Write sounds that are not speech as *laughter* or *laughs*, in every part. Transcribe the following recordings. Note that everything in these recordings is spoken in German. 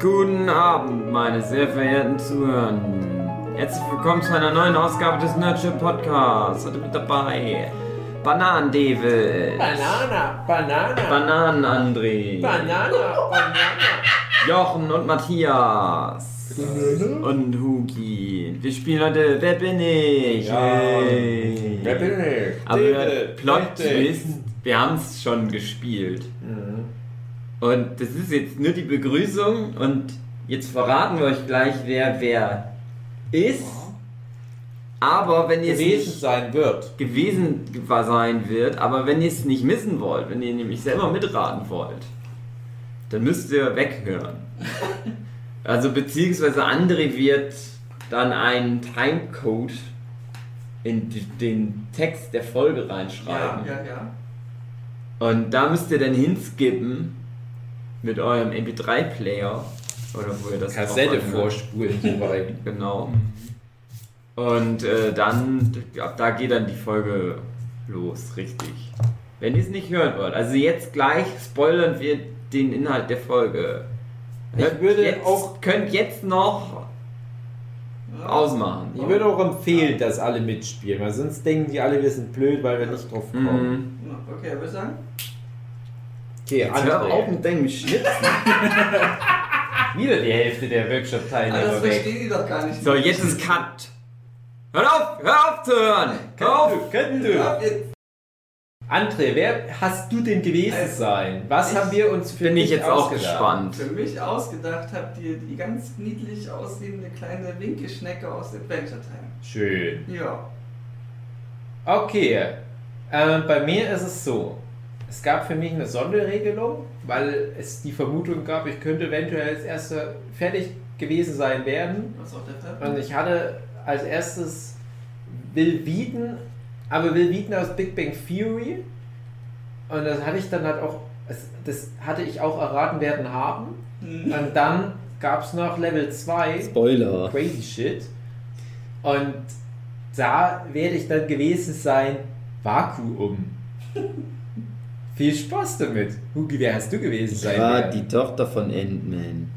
Guten Abend, meine sehr verehrten Zuhörenden. Herzlich willkommen zu einer neuen Ausgabe des Nerdship Podcasts. Heute mit dabei Bananen David, Banana, Banana, Bananen André, Banana, Banana. Jochen und Matthias und Hugi. Wir spielen heute Wer bin ich? Ja. Hey. Wer bin ich? Aber David, Plot. Twist, wir haben es schon gespielt. Mhm. Und das ist jetzt nur die Begrüßung und jetzt verraten wir euch gleich, wer wer ist. Aber wenn ihr es Gewesen nicht sein wird. gewesen sein wird, aber wenn ihr es nicht missen wollt, wenn ihr nämlich selber mitraten wollt, dann müsst ihr weghören. *laughs* Also beziehungsweise André wird dann einen Timecode in den Text der Folge reinschreiben. Ja, ja, ja. Und da müsst ihr dann hinskippen mit eurem MP3-Player oder wo ihr das Kassette anhört. vorspulen *laughs* dabei. Genau. Und äh, dann, ab da geht dann die Folge los, richtig. Wenn ihr es nicht hören wollt. Also jetzt gleich spoilern wir den Inhalt der Folge. Ich Hört würde jetzt, auch- Könnt jetzt noch ausmachen. Ich würde auch empfehlen, dass alle mitspielen, weil sonst denken die alle, wir sind blöd, weil wir nicht drauf kommen. Mhm. Okay, würde ich sagen. Okay, Jetzt hör auf André. mit deinem Schnipsen. *laughs* Wieder die Hälfte der Ah, das Workshop-Teilnehmer verstehen die doch gar nicht. So, jetzt ist Cut. Hört auf! Hör auf zu hören! Hör auf! Können Ja, du. André, wer hast du denn gewesen Also, sein? Was ich- haben wir uns für Bin ich dich jetzt auch ausgedacht? gespannt. Für mich ausgedacht habt ihr die ganz niedlich aussehende kleine Winkelschnecke aus Adventure Time. Schön. Ja. Okay, äh, bei mir ist es so. Es gab für mich eine Sonderregelung, weil es die Vermutung gab, ich könnte eventuell als Erster fertig gewesen sein werden. Was auch der Fall? Und ich hatte als erstes Will Wheaton, aber Will Wheaton aus Big Bang Theory. Und das hatte ich dann halt auch, das, hatte ich auch erraten werden haben. Hm. Und dann gab es noch Level 2. Spoiler. Crazy Shit. Und da werde ich dann gewesen sein, Vakuum. *laughs* Viel Spaß damit. Hugi, wer hast du gewesen sein? War werden? die Tochter von Ant-Man.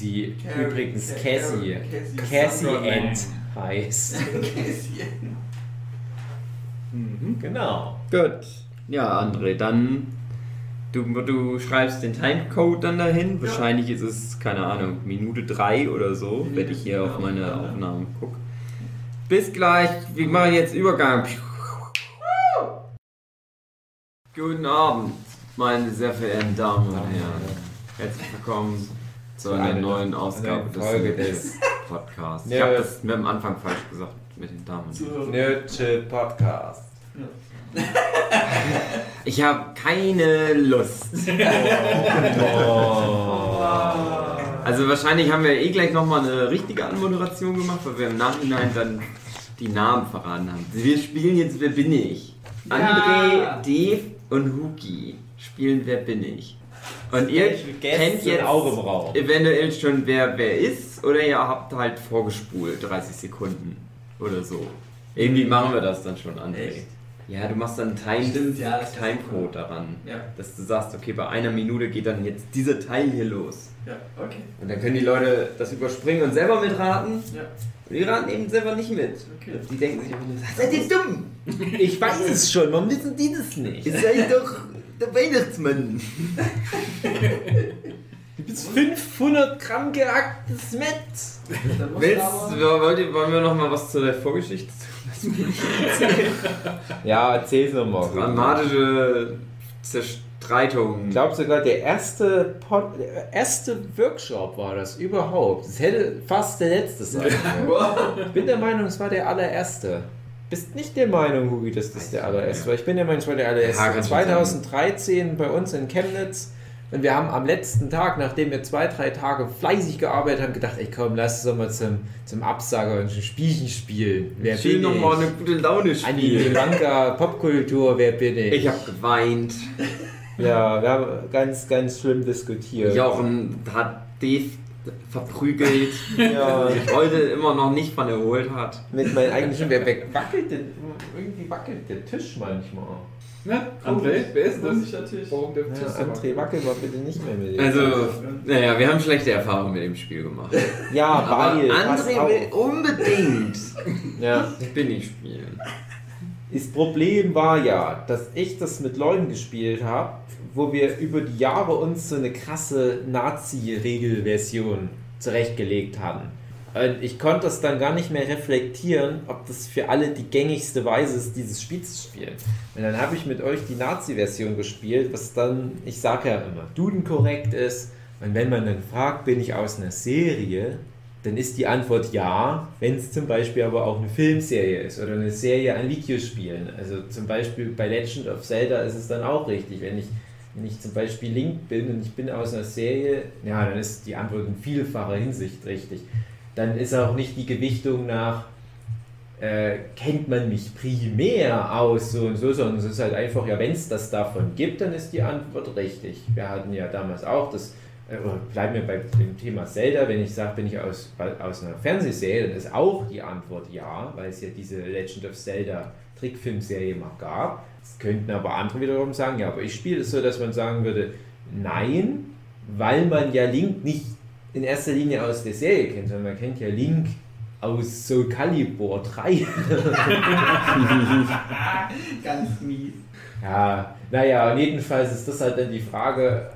die Carrie- übrigens Ca- Cassie, Cassie- Cassie Ant heißt. *laughs* Cassie. Genau. Gut. Ja, André, dann du, du schreibst den Timecode dann dahin. Wahrscheinlich ist es, keine Ahnung, Minute 3 oder so, wenn ich hier auf meine ja. Aufnahmen gucke. Bis gleich. Wir machen jetzt Übergang. Guten Abend, meine sehr verehrten Damen und Herren. Herzlich willkommen zu einer Eine- neuen Ausgabe des Folge Nerdship Podcasts. Ich Ja. habe das mit am Anfang falsch gesagt mit den Damen und Herren. So. Nerdship Podcast. *laughs* Ich habe keine Lust. *laughs* Also wahrscheinlich haben wir eh gleich nochmal eine richtige Anmoderation gemacht, weil wir im Nachhinein dann die Namen verraten haben. Wir spielen jetzt Wer bin ich? André, Dave und Huki spielen Wer bin ich? Und ihr kennt jetzt eventuell schon wer wer ist oder ihr habt halt vorgespult 30 Sekunden oder so. Irgendwie machen wir das dann schon, André. Echt? Ja, du machst dann einen Time, Stimmt, ja, Timecode daran. Ja. Dass du sagst, okay, bei einer Minute geht dann jetzt dieser Teil hier los. Ja, okay. Und dann können die Leute das überspringen und selber mitraten. Ja. Und die raten eben selber nicht mit. Okay. Die denken sich einfach nur, seid ihr dumm? Ich weiß es schon, warum wissen die das nicht? Ihr seid doch der Weihnachtsmann. Du bist 500 Gramm gehacktes Met. Willst, wollt ihr, wollen wir noch mal was zu der Vorgeschichte tun? Ja, erzähl's nochmal. Dramatische Zerstreitung. Ich glaube sogar der erste, Pod, der erste Workshop war das überhaupt. Es hätte fast der letzte sein können. Ich bin der Meinung, es war der allererste. Bist nicht der Meinung, Hugi, dass das der allererste war? Ich bin der Meinung, es war der Ja, allererste. schon 2013 bei uns in Chemnitz. Und wir haben am letzten Tag, nachdem wir zwei, drei Tage fleißig gearbeitet haben, gedacht, ey komm, lass uns doch mal zum, zum Absager und ein Spielchen spielen. Wer Schön nochmal eine gute Laune spielen. Manga, Popkultur, wer bin ich? Ich habe geweint. *laughs* ja, wir haben ganz, ganz schlimm diskutiert. Jochen hat Dave verprügelt, ja. *laughs* sich heute immer noch nicht von erholt hat. Mit meinen eigenen wer, wer wackelt denn? Irgendwie wackelt der Tisch manchmal. Na, André, wer ist das? Tisch. Warum der Tisch ja, André, wackel mal bitte nicht mehr mit dem. Also, naja, wir haben schlechte Erfahrungen mit dem Spiel gemacht. Ja, weil. André will unbedingt ja. Spinny spielen. Das Problem war ja, dass ich das mit Leuten gespielt habe, wo wir über die Jahre uns so eine krasse Nazi-Regelversion zurechtgelegt haben. Und ich konnte das dann gar nicht mehr reflektieren, ob das für alle die gängigste Weise ist, dieses Spiel zu spielen. Und dann habe ich mit euch die Nazi-Version gespielt, was dann, ich sage ja immer, dudenkorrekt ist. Und wenn man dann fragt, bin ich aus einer Serie, dann ist die Antwort ja, wenn es zum Beispiel aber auch eine Filmserie ist oder eine Serie an Videospielen. Also zum Beispiel bei Legend of Zelda ist es dann auch richtig. Wenn ich, wenn ich zum Beispiel Link bin und ich bin aus einer Serie, ja, dann ist die Antwort in vielfacher Hinsicht richtig dann ist auch nicht die Gewichtung nach, äh, kennt man mich primär aus so und so, sondern es ist halt einfach, ja, wenn es das davon gibt, dann ist die Antwort richtig. Wir hatten ja damals auch das, äh, bleiben wir bei dem Thema Zelda, wenn ich sage, bin ich aus, aus einer Fernsehserie, dann ist auch die Antwort ja, weil es ja diese Legend of Zelda Trickfilmserie mal gab. Es könnten aber andere wiederum sagen, ja, aber ich spiele es so, dass man sagen würde, nein, weil man ja Link nicht in erster Linie aus der Serie kennt, sondern man kennt ja Link aus Soul Calibur 3. *laughs* *laughs* Ganz mies. Ja, naja, jedenfalls ist das halt dann die Frage,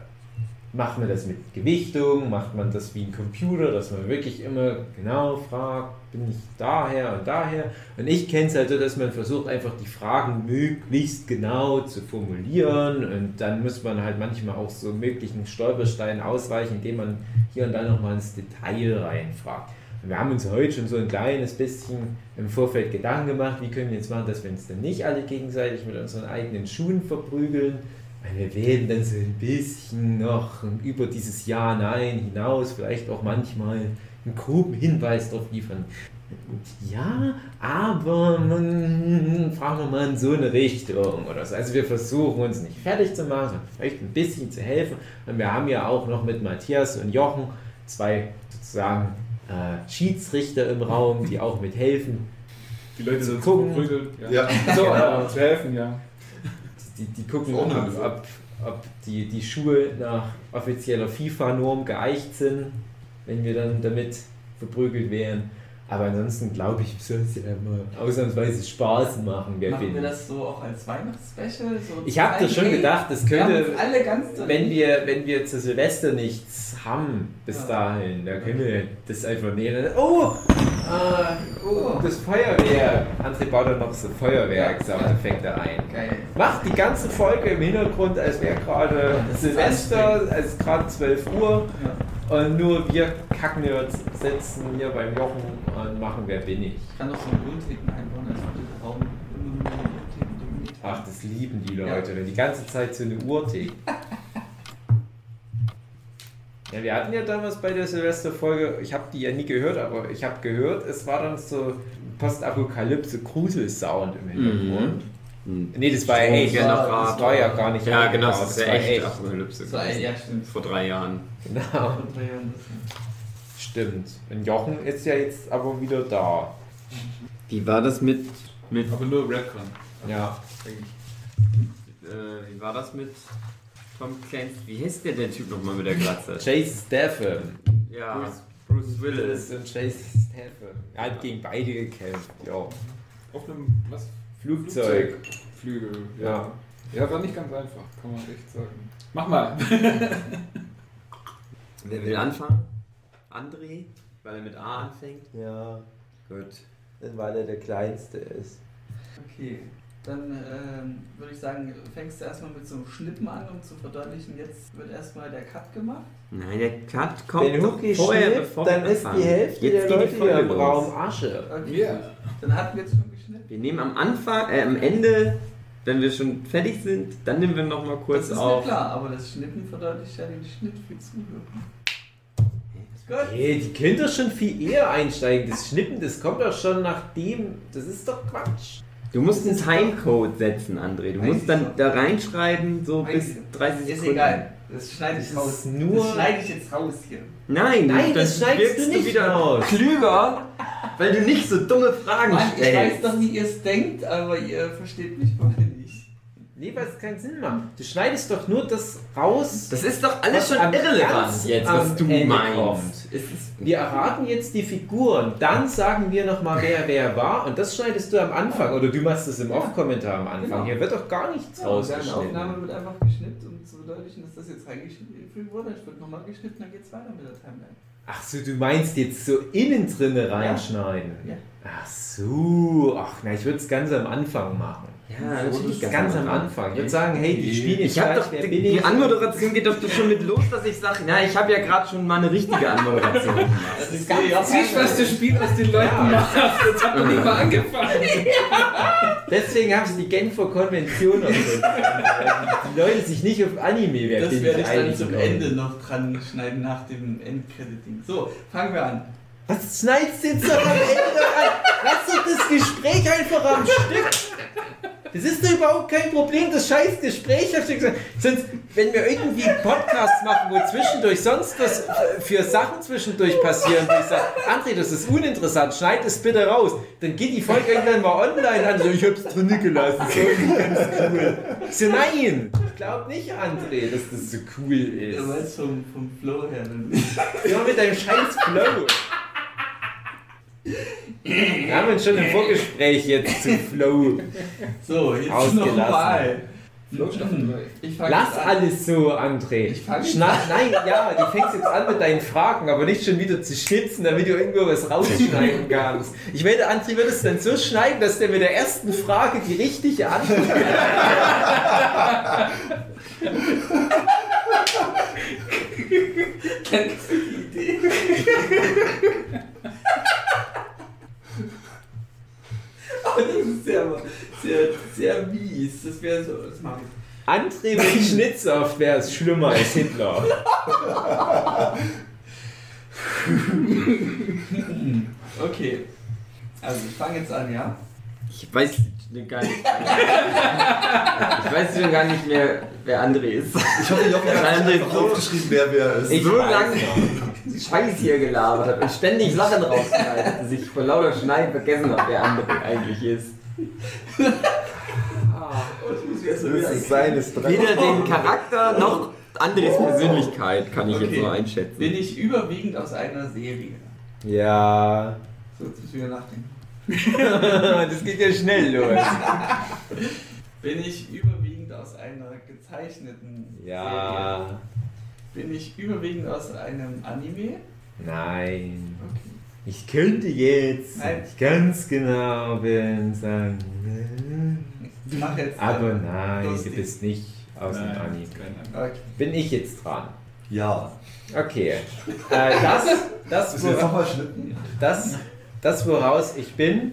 macht man das mit Gewichtung, macht man das wie ein Computer, dass man wirklich immer genau fragt, bin ich daher und daher. Und ich kenne es halt so, dass man versucht einfach die Fragen möglichst genau zu formulieren und dann muss man halt manchmal auch so möglichen Stolpersteinen ausweichen, indem man hier und da nochmal ins Detail reinfragt. Und wir haben uns heute schon so ein kleines bisschen im Vorfeld Gedanken gemacht, wie können wir jetzt machen, dass wir uns dann nicht alle gegenseitig mit unseren eigenen Schuhen verprügeln, wir werden dann so ein bisschen noch über dieses Ja, Nein hinaus vielleicht auch manchmal einen groben Hinweis darauf liefern. Ja, aber man, fragen wir mal in so eine Richtung oder so. Also wir versuchen uns nicht fertig zu machen, sondern vielleicht ein bisschen zu helfen. Und wir haben ja auch noch mit Matthias und Jochen zwei sozusagen äh, Schiedsrichter im Raum, die auch mithelfen. Die Leute sind gucken. Ja. ja. *laughs* So, äh, zu helfen, ja die, die gucken, ob, ob, ob die, die Schuhe nach offizieller FIFA-Norm geeicht sind, wenn wir dann damit verprügelt wären. Aber ansonsten glaube ich, soll es ja immer ausnahmsweise Spaß machen. Wer Machen wir das so auch als Weihnachtsspecial? So ich habe das schon gedacht, das könnte, wenn wir, wenn wir zu Silvester nichts haben bis ja. dahin, da können wir das einfach nehmen. Oh, äh, oh, das Feuerwehr. André baut dann noch so Feuerwerk-Soundeffekte ein. Geil. Macht die ganze Folge im Hintergrund, als wäre gerade Silvester, als gerade 12 Uhr. Ja. Und nur wir kacken jetzt, sitzen hier beim Jochen und machen Wer bin ich. Ich kann doch so einen Uhrticken einbauen, als würde der Raum Ach, das lieben die Leute, ja. wenn die ganze Zeit so eine Uhr ticken. *laughs* Ja, wir hatten ja damals bei der Silvesterfolge, ich habe die ja nie gehört, aber ich habe gehört, es war dann so Postapokalypse-Grusel-Sound im Hintergrund. Mhm. Hm. Nee, das war ja echt. Das war ja gar nicht. Ja, genau, das, das ist ja echt Apokalypse. Ja, stimmt. Vor drei Jahren. Genau. Vor drei Jahren. Stimmt. Und Jochen ist ja jetzt aber wieder da. Wie war das mit. mit aber nur Redcon. Ja. Äh, wie war das mit Tom Clancy? Wie heißt der der Typ nochmal mit der Glatze? Chase Statham. Ja. Bruce, Bruce Willis. Und Chase Statham. Er hat gegen beide gekämpft, ja. Auf einem. Was? Flugzeug. Flügel, ja. Ja, war nicht ganz einfach, kann man echt sagen. Mach mal. *laughs* Wer will anfangen? André, weil er mit A anfängt? Ja. Gut. Weil er der Kleinste ist. Okay. Dann ähm, würde ich sagen, fängst du erstmal mit so einem Schnippen an, um zu verdeutlichen, jetzt wird erstmal der Cut gemacht. Nein, der Cut kommt Wenn Huki vorher, schnippt, bevor dann ist die Hälfte jetzt der Leute hier im Raum Asche. Okay, yeah. dann hatten wir jetzt schon geschnitten. Wir nehmen am Anfang, äh, am Ende, wenn wir schon fertig sind, dann nehmen wir nochmal kurz auf. Das ist auf. mir klar, aber das Schnippen verdeutlicht ja den Schnitt für Zuhörer. Nee, die können doch schon viel eher einsteigen. Das Schnippen, das kommt doch schon nachdem. Das ist doch Quatsch. Du musst einen Timecode setzen, André. Du musst dann da reinschreiben, so bis 30 Sekunden. Ist egal. Das schneide ich Das raus. nur- Das schneide ich jetzt raus hier. Nein, Nein, dann das schneidest du nicht wieder raus. klüger, weil du nicht so dumme Fragen Mann, ich weiß stellst. doch, wie ihr es denkt, aber ihr versteht mich mal nicht. Nee, weil es keinen Sinn macht. Du schneidest doch nur das raus. Das ist doch alles schon am- irrelevant jetzt, am was du Ende meinst. Es Wir erraten jetzt die Figuren, dann sagen wir nochmal, wer wer war und das schneidest du am Anfang oder du machst es im Off-Kommentar am Anfang. Genau. Hier wird doch gar nichts Ja, rausgeschnitten. Aufnahme wird einfach geschnitten, um zu verdeutlichen, dass das jetzt reingeschnitten wurde. Es wird nochmal geschnitten, dann geht's weiter mit der Timeline. Ach so, du meinst jetzt so innen drinne reinschneiden? Ja. Ach so, ach na, ich würde es ganz am Anfang machen. Ja, Natürlich ganz am Anfang. Ich würde sagen, hey, die spielen jetzt Ich habe gleich, doch wer die, die ich? Anmoderation geht doch schon mit los, dass ich sage, na, ich habe ja gerade schon mal eine richtige *laughs* Anmoderation gemacht. Das ist Siehst du, was das Spiel aus den Leuten Ja. macht? Jetzt hat noch nicht mal *laughs* angefangen. Deswegen haben sie die Genfer Konvention und so. Die Leute sich nicht auf Anime wer Das werde ich dann zum. Ende noch dran schneiden nach dem Endcrediting. So, fangen wir an. Was schneidest du jetzt doch am Ende an? Lass doch das Gespräch einfach am Stück. Das ist doch überhaupt kein Problem, das scheiß Gespräch am Stück. Sonst, wenn wir irgendwie Podcasts machen, wo zwischendurch sonst was für Sachen zwischendurch passieren, wo ich sage, André, das ist uninteressant, schneid es bitte raus. Dann geht die Folge irgendwann mal online an, so, ich hab's drin gelassen, so ganz cool. Ich so, nein, ich glaub nicht, André, dass das so cool ist. Du weißt vom, vom Flow her. Immer mit deinem scheiß Flow. Wir haben uns schon im Vorgespräch jetzt zu Flow. so, jetzt Ausgelassen. nochmal. Flow Staffel 3. Ich fange Lass alles so, André. Schna Nein, ja, du fängst jetzt an mit deinen Fragen, aber nicht schon wieder zu schnitzen, damit du irgendwo was rausschneiden kannst. Ich werde, André wird es dann so schneiden, dass der mit der ersten Frage die richtige Antwort *laughs* Kennst du die Idee? Das ist sehr, sehr, sehr mies. Das wäre so. Das mache ich. André mit Schnittsoftware ist schlimmer als Hitler. *laughs* Okay. Also, ich fange jetzt an, ja? Ich weiß gar nicht. *laughs* ich weiß schon gar nicht mehr, wer André ist. Ich hoffe, André einfach so- aufgeschrieben, wer wer ist. Ich so lange Scheiß hier gelabert habe und ständig Sachen rausschneide, dass ich vor lauter Schneiden vergessen habe, wer André eigentlich ist. das ist seines Weder den Charakter noch Andres Persönlichkeit kann ich jetzt Okay. so einschätzen. Bin ich überwiegend aus einer Serie? Ja. So, jetzt müssen wir wieder nachdenken. *laughs* Das geht ja schnell los. Bin ich überwiegend aus einer gezeichneten Serie? Ja. Bin ich überwiegend aus einem Anime? Nein. Okay. Ich könnte jetzt Nein. ganz genau bin sagen. Ich mache jetzt. Aber äh, nein, du bist nicht aus dem Nein, Anime. kein Okay. Bin ich jetzt dran? Ja. Okay. Äh, das, das, Müssen wir jetzt wora- nochmal schnitten? das, das, woraus ich bin,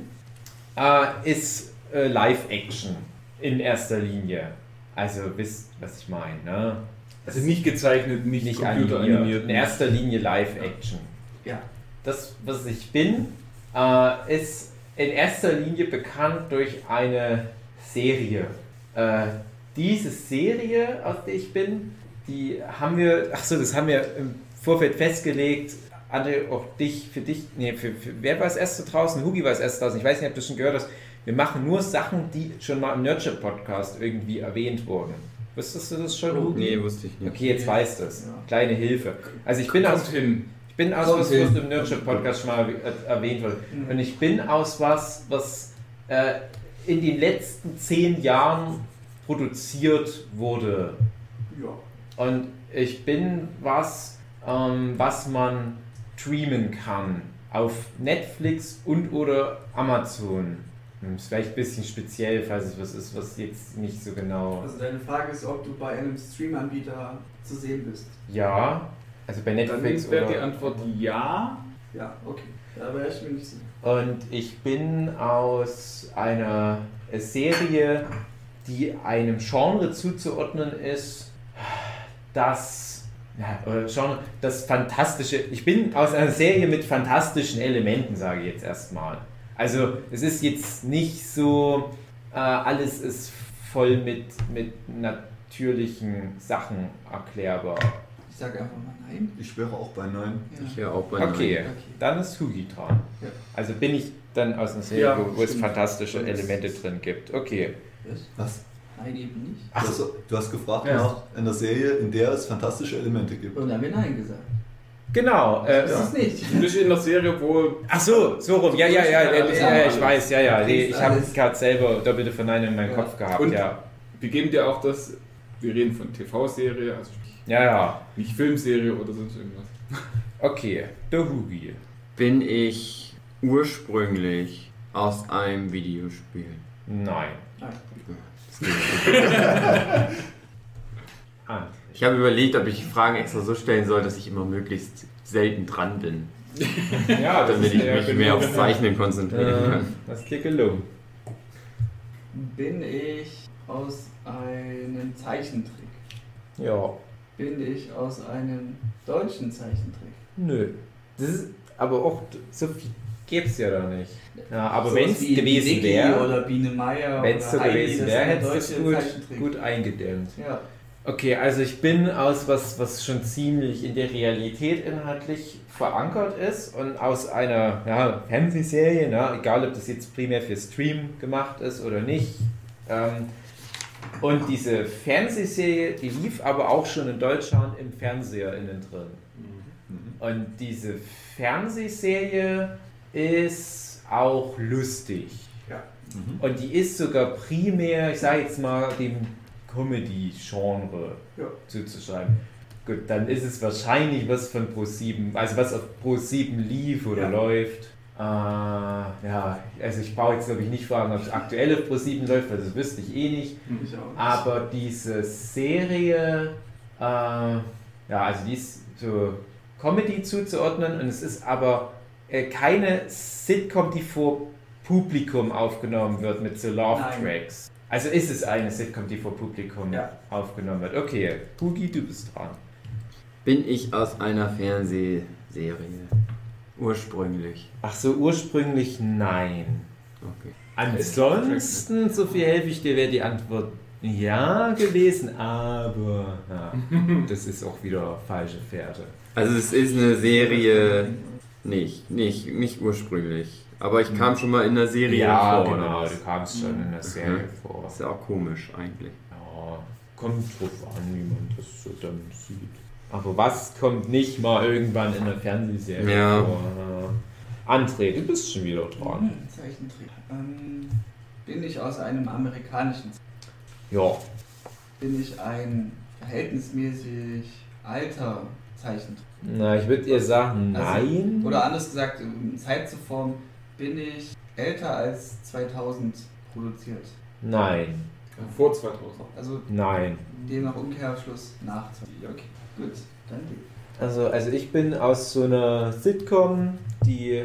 äh, ist äh, Live-Action in erster Linie. Also wisst, was ich meine. Ne? Also nicht gezeichnet, nicht, nicht computeranimiert. animiert. In erster Linie Live-Action. Ja. Das, was ich bin, äh, ist in erster Linie bekannt durch eine Serie. Äh, diese Serie, aus der ich bin, die haben wir, ach so, das haben wir im Vorfeld festgelegt. André, auch dich, für dich, nee, für, für wer war das erste draußen? Hugi war das erste draußen. Ich weiß nicht, ob du schon gehört hast. Wir machen nur Sachen, die schon mal im Nurture Podcast irgendwie erwähnt wurden. Wusstest du das schon, Hugi? Nee, wusste ich nicht. Okay, jetzt weißt du es. Ja. Kleine Hilfe. Also ich bin aus hin. ich bin aus was, was im Nurture Podcast schon mal er- erwähnt wurde. Mhm. Und ich bin aus was, was äh, in den letzten zehn Jahren produziert wurde. Ja. Und ich bin was, ähm, was man streamen kann. Auf Netflix und oder Amazon. Hm, Ist vielleicht ein bisschen speziell, falls es was ist, was jetzt nicht so genau. Also deine Frage ist, ob du bei einem Stream-Anbieter zu sehen bist. Ja, also bei Netflix Dann wäre die. Antwort ja. Ja, okay. Da wäre ich mir nicht sicher. Und ich bin aus einer Serie, die einem Genre zuzuordnen ist, das, ja, Genre, das fantastische, ich bin aus einer Serie mit fantastischen Elementen, sage ich jetzt erstmal. Also es ist jetzt nicht so, äh, alles ist voll mit, mit natürlichen Sachen erklärbar? Ich sage einfach mal nein. Ich wäre auch bei Nein. Ja. Ich höre auch bei Okay, Okay. dann ist Hugi dran. Ja. Also bin ich dann aus einer Serie, Ja, wo, wo es fantastische Das Elemente drin gibt. Okay. Was? Nein, eben nicht. Du hast, du hast gefragt Ja. nach einer Serie, in der es fantastische Elemente gibt. Und dann haben wir nein gesagt. Genau. Äh, Das ist es nicht. Nicht in der Serie, wo Ach so, so rum. Ja, ja, ja, ja, ja, ja ich weiß, ja, ja. Nee, ich habe gerade selber doppelte Verneinung in meinem Ja. Kopf gehabt, Und- ja. wir geben dir auch das, wir reden von TV-Serie, also Ja, ja. nicht Filmserie oder sonst irgendwas. Okay, der Hugi. Bin ich ursprünglich aus einem Videospiel? Nein. Nein. *laughs* Ah. Ich habe überlegt, ob ich die Fragen extra so stellen soll, dass ich immer möglichst selten dran bin, *laughs* Ja, damit ich mich genau. mehr aufs Zeichnen konzentrieren Äh, kann. das gelungen. Bin ich aus einem Zeichentrick? Ja. Bin ich aus einem deutschen Zeichentrick? Nö. Das ist aber auch so viel gäbe es ja da nicht. Ja, aber Sowas wenn es gewesen wäre, Oder Biene Meier. wenn es so gewesen wäre, hättest du es gut, gut eingedämmt. Ja. Okay, also ich bin aus was, was schon ziemlich in der Realität inhaltlich verankert ist und aus einer ja, Fernsehserie, ne, egal ob das jetzt primär für Stream gemacht ist oder nicht. Ähm, und diese Fernsehserie, die lief aber auch schon in Deutschland im Fernseher innen drin. Und diese Fernsehserie ist auch lustig. Mhm. Und die ist sogar primär, ich sage jetzt mal, dem Comedy-Genre Ja. zuzuschreiben. Gut, dann ist es wahrscheinlich was von Pro7, also was auf Pro7 lief oder Ja. läuft. Äh, ja, also ich brauche jetzt glaube ich nicht fragen, ob es aktuell auf Pro7 läuft, weil das wüsste ich eh nicht. Ich auch nicht. Aber diese Serie, äh, ja, also die ist so Comedy zuzuordnen und es ist aber äh, keine Sitcom, die vor Publikum aufgenommen wird mit so Love. Tracks. Also ist es eine Sitcom, die vor Publikum Ja. aufgenommen wird. Okay, Hugi, du bist dran. Bin ich aus einer Fernsehserie? Ursprünglich. Ach so, ursprünglich nein. Okay. Ansonsten, so viel helfe ich dir, wäre die Antwort ja gewesen, aber ja, *laughs* das ist auch wieder falsche Fährte. Also es ist eine Serie, nicht, nicht, nicht ursprünglich. Aber ich kam schon mal in einer Serie ja, vor. oder genau, du kamst schon in der Serie Mhm. vor. Ist ja auch komisch eigentlich. Ja, kommt drauf an, wie man das so dann sieht. Aber was kommt nicht mal irgendwann in der Fernsehserie Ja. vor? André, du bist schon wieder dran. Hm, Zeichentrick. Ähm, bin ich aus einem amerikanischen Ja, Bin ich ein verhältnismäßig alter Zeichentrick? na, ich würde ihr sagen, Also, nein. Oder anders gesagt, in Zeit zu formen, bin ich älter als 2000 produziert. Nein, Vor 2000. Also nein. demnach Umkehrschluss nach 2000. Ja, okay. Gut, dann geht. Also, also ich bin aus so einer Sitcom, die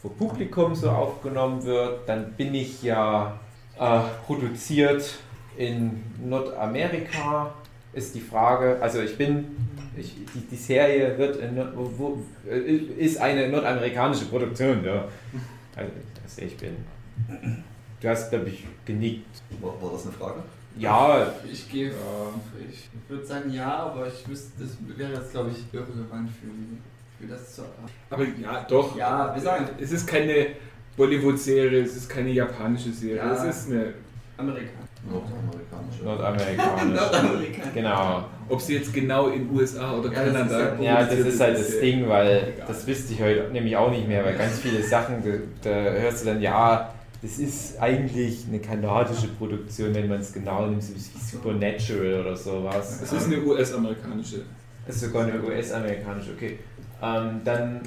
vor Publikum so aufgenommen wird. Dann bin ich ja äh, produziert in Nordamerika. Ist die Frage, also ich bin, ich, die, die Serie wird in, wo, äh, ist eine nordamerikanische Produktion, ja. Also, dass ich bin. Du hast, glaube ich, genickt. War, war das eine Frage? Ja, Ich gehe, Ja. ich würde sagen ja, aber ich wüsste, das wäre jetzt glaube ich irrelevant für, für das zu erfahren. Aber ja, doch. Ja, wir sagen Es ist keine Bollywood-Serie, es ist keine japanische Serie, Ja. es ist eine. Amerikaner. Nordamerikanische. nordamerikanisch. *laughs* Nordamerikaner. Genau. Ob sie jetzt genau in USA oder Ja, das Kanada. ist Ja, das ist halt das äh, Ding, weil egal. das wüsste ich heute nämlich auch nicht mehr, weil ganz viele Sachen, da, da hörst du dann, ja, das ist eigentlich eine kanadische Produktion, wenn man es genau nimmt, so wie Supernatural oder sowas. Es ist eine US-amerikanische. Das ist sogar eine US-amerikanische, okay. Ähm, dann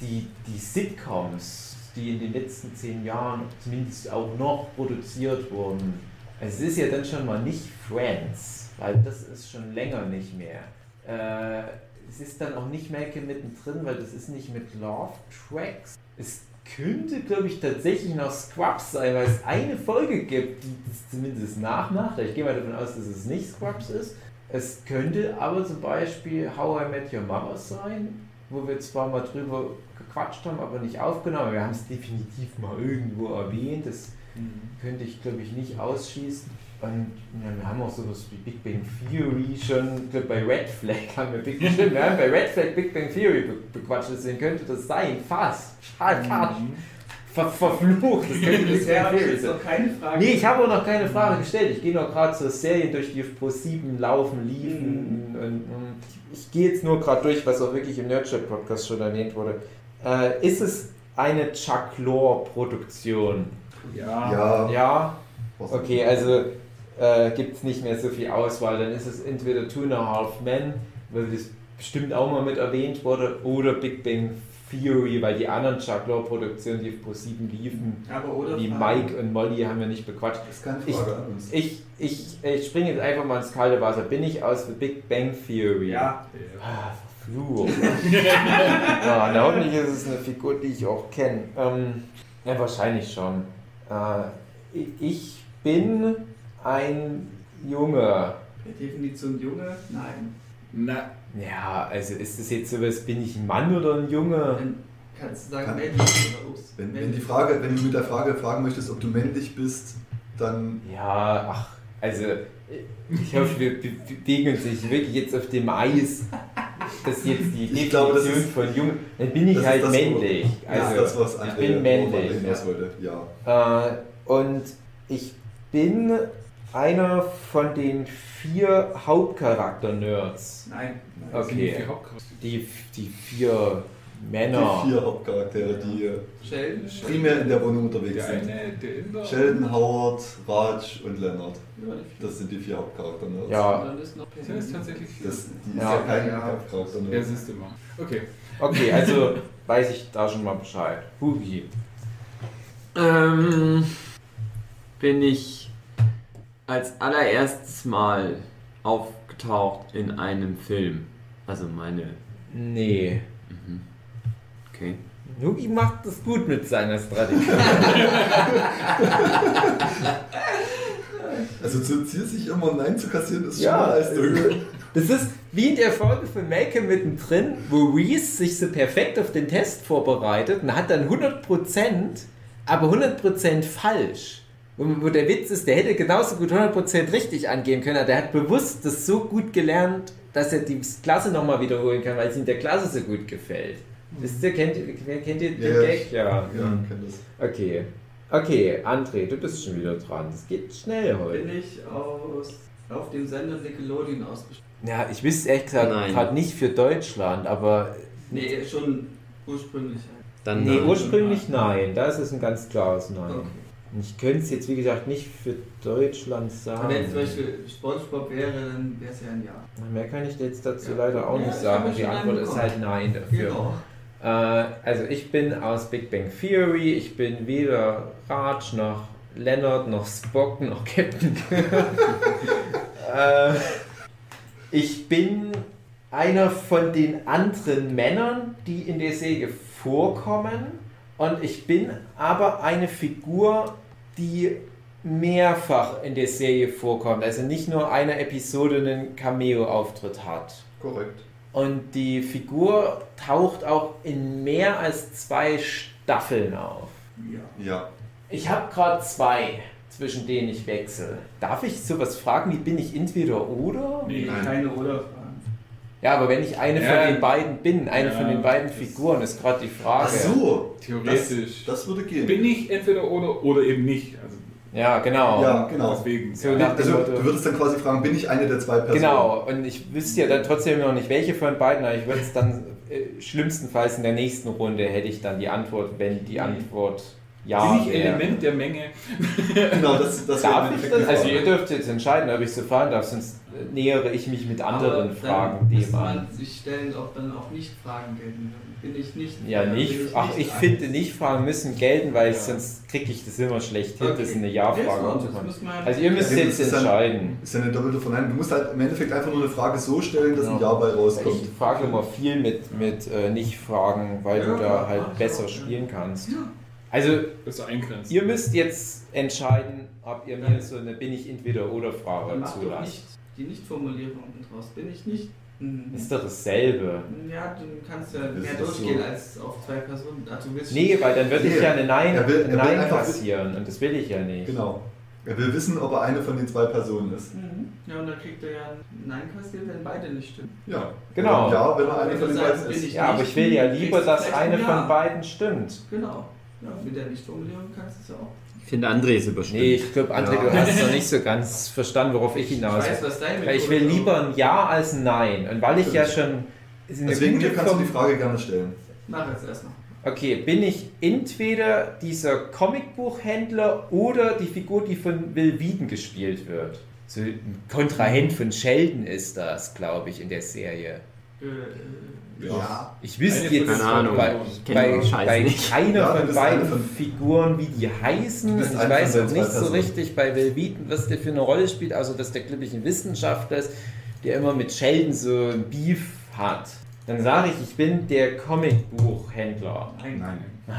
die, die Sitcoms, die in den letzten zehn Jahren zumindest auch noch produziert wurden. Also es ist ja dann schon mal nicht Friends, weil das ist schon länger nicht mehr. Äh, es ist dann auch nicht Malcolm mittendrin, weil das ist nicht mit Love Tracks. Es könnte, glaube ich, tatsächlich noch Scrubs sein, weil es eine Folge gibt, die das zumindest nachmacht. Ich gehe mal davon aus, dass es nicht Scrubs ist. Es könnte aber zum Beispiel How I Met Your Mother sein, wo wir zwar mal drüber gequatscht haben, aber nicht aufgenommen. Wir haben es definitiv mal irgendwo erwähnt. Das könnte ich, glaube ich, nicht ausschließen. Und ja, wir haben auch sowas wie Big Bang Theory schon, ich glaube, bei Red Flag haben wir Big Stimmt, wir haben bei Red Flag Big Bang Theory be bequatscht, deswegen könnte das sein, fast. Schade, fast. Ver verflucht, das Big Bisher Bang habe ich jetzt noch keine Frage. Nee, ich habe auch noch keine Frage gestellt. Ich gehe noch gerade zur Serien durch, die auf Pro 7 laufen, liefen. Und, und ich, ich gehe jetzt nur gerade durch, was auch wirklich im Nerdchat Podcast schon erwähnt wurde. Äh, ist es eine Chuck Lorre Produktion? Ja. Ja. Ja. Okay, also äh, gibt es nicht mehr so viel Auswahl. Dann ist es entweder Two and a Half Men, weil das bestimmt auch mal mit erwähnt wurde, oder Big Bang Theory, weil die anderen Chuck Lorre Produktionen, die auf Pro 7 liefen, Aber oder wie. Mike und Molly haben wir nicht bequatscht. Das ist keine Ich- Frage. Ich, ich, ich springe jetzt einfach mal ins kalte Wasser. Bin ich aus The Big Bang Theory? Ja, Ah, *laughs* ja, na, hoffentlich ist es eine Figur, die ich auch kenne. Ähm, ja, wahrscheinlich schon. Äh, ich bin ein Junge. per Definition Junge? Nein. Na, Ja, also ist das jetzt sowas, bin ich ein Mann oder ein Junge? Dann kannst du sagen, Kann- männlich oder ups. Wenn, wenn, männlich. die Frage, wenn du mit der Frage fragen möchtest, ob du männlich bist, dann Ja, ach, also ich hoffe, wir be- bewegen uns nicht wirklich jetzt auf dem Eis. Das ist jetzt die Ich Definition glaube, das ist- von Jung. Dann bin ich halt das, männlich. Also, ist das, was ich bin männlich. wollte. Ja. Äh, und ich bin einer von den vier Hauptcharakter-Nerds. Nein. Okay. die Hauptcharaktere. Die, die vier Männer. Die vier Hauptcharaktere, die Sheldon? primär in der Wohnung unterwegs Der sind. eine. Sheldon, Howard, Raj und Leonard. Das sind die vier Hauptcharaktere. Ne? Ja. Dann ist tatsächlich vier? Das, die Ja. ist ja kein Ja. Hauptcharakter. Der Ne? siehst du immer. Okay. Okay, also *laughs* weiß ich da schon mal Bescheid. Hugi. Ähm, bin ich als allererstes Mal aufgetaucht in einem Film. Also meine. Nee. Mhm. Okay. Hugi macht es gut mit seiner Strategie. *laughs* Also zu Ziel sich immer Nein zu kassieren, ist schon Ja, eine Leistung. Das ist wie in der Folge von Malcolm mittendrin, wo Reese sich so perfekt auf den Test vorbereitet und hat dann 100%, aber 100% falsch. Wo, wo der Witz ist, der hätte genauso gut 100% richtig angehen können, aber der hat bewusst das so gut gelernt, dass er die Klasse nochmal wiederholen kann, weil es ihm der Klasse so gut gefällt. Wisst ihr, kennt, ihr- kennt ihr den Ja, ja. Gag? Ja. Ja, Hm. kenn das. Okay. Okay, André, du bist schon wieder dran. Das geht schnell heute. Bin ich aus, auf dem Sender Nickelodeon ausgestellt? Ja, ich wüsste ehrlich gesagt Nein. gerade nicht für Deutschland, aber. Nee, schon ursprünglich. Dann nee, nein. ursprünglich nein. Da ist es ein ganz klares Nein. Okay. Ich könnte es jetzt, wie gesagt, nicht für Deutschland sagen. Wenn es zum Beispiel Spongebob wäre, dann wäre es ja ein Ja. Mehr kann ich jetzt dazu Ja. leider auch Ja, nicht ich sagen. Die Antwort ist halt Nein dafür. Genau. Äh, also ich bin aus Big Bang Theory, ich bin weder Raj noch Leonard noch Spock noch *laughs* Captain *laughs* äh, ich bin einer von den anderen Männern, die in der Serie vorkommen. Und ich bin aber eine Figur, die mehrfach in der Serie vorkommt. Also nicht nur eine Episode einen Cameo-Auftritt hat. Korrekt. Und die Figur taucht auch in mehr als zwei Staffeln auf. Ja. Ja. Ich habe gerade zwei, zwischen denen ich wechsle. Darf ich sowas fragen, wie bin ich entweder oder? Nee. Nein. Keine Oder-Fragen. Ja, aber wenn ich eine Ja. von den beiden bin, eine Ja, von den beiden Figuren, ist gerade die Frage. Ach so. Theoretisch. Das, das würde gehen. Bin ich entweder oder oder eben nicht. Also Ja, genau. Ja, genau. deswegen. So ja. Also du würdest dann quasi fragen, bin ich eine der zwei Personen? Genau, und ich wüsste ja dann trotzdem noch nicht, welche von beiden, aber ich würde es dann äh, schlimmstenfalls in der nächsten Runde hätte ich dann die Antwort, wenn die Antwort ja Bin ich wäre. Element der Menge? Genau, das, das Darf ich im das? Also ihr dürft jetzt entscheiden, ob ich so fahren darf, sonst nähere ich mich mit anderen Aber dann Fragen dem an. man sich stellen, ob dann auch nicht Fragen gelten würden. Bin ich nicht. Ja, nicht. bin Ach, ich eins? finde, nicht Fragen müssen gelten, weil Ja. sonst kriege ich das immer schlecht hin, Okay. das in eine Ja-Frage Also ihr müsst Ja, jetzt das ist entscheiden. Ist ja eine doppelte Verneinung. Du musst halt im Endeffekt einfach nur eine Frage so stellen, dass ein Ja. Bei rauskommt. Ich frage immer viel mit, mit äh, Nicht-Fragen, weil Ja, du da halt ja, besser spielen kannst. Ja. Also ist ihr müsst jetzt entscheiden, ob ihr mir so eine Bin ich entweder oder Frage nicht die Nicht-Formulierung unten draus. Bin ich nicht Mhm. Ist doch dasselbe. Ja, du kannst ja Das mehr durchgehen so. als auf zwei Personen. Ach, Nee, weil dann würde ich ja eine Nein, Er will- er will Nein einfach- kassieren und das will ich ja nicht. Genau. Er will wissen, ob er eine von den zwei Personen ist. Mhm. Ja, und dann kriegt er ja ein Nein kassiert, wenn beide nicht stimmen. Ja. Genau. Ja, wenn er eine Wenn von den beiden ist. Ja, aber ich will ja lieber, dass eine ein von Ja. beiden stimmt. Genau. Ja, mit der Nichtformulierung kannst du es ja auch. Ich finde, André ist überstimmt. Nee, ich glaube, André, Ja. du hast noch nicht so ganz verstanden, worauf ich Ich hinaus weiß, will. was deine Weil ich will lieber ein Ja als ein Nein. Und weil ich ja schon. Deswegen kannst du die Frage gerne stellen. Mach jetzt erstmal. Okay, bin ich entweder dieser Comicbuchhändler oder die Figur, die von Will Wheaton gespielt wird? So ein Kontrahent von Sheldon ist das, glaube ich, in der Serie. Äh, äh, Ja. ja. Ich wüsste Eine jetzt Keine Ahnung. bei, Ich bei, bei keiner Ja, von beiden von- Figuren, wie die heißen. Ich weiß auch nicht so richtig bei Will Wheaton, was der für eine Rolle spielt, außer dass der glücklich ein Wissenschaftler ist, der immer mit Sheldon so ein Beef hat. Dann sage ich, ich bin der Comicbuchhändler. Nein. Nein.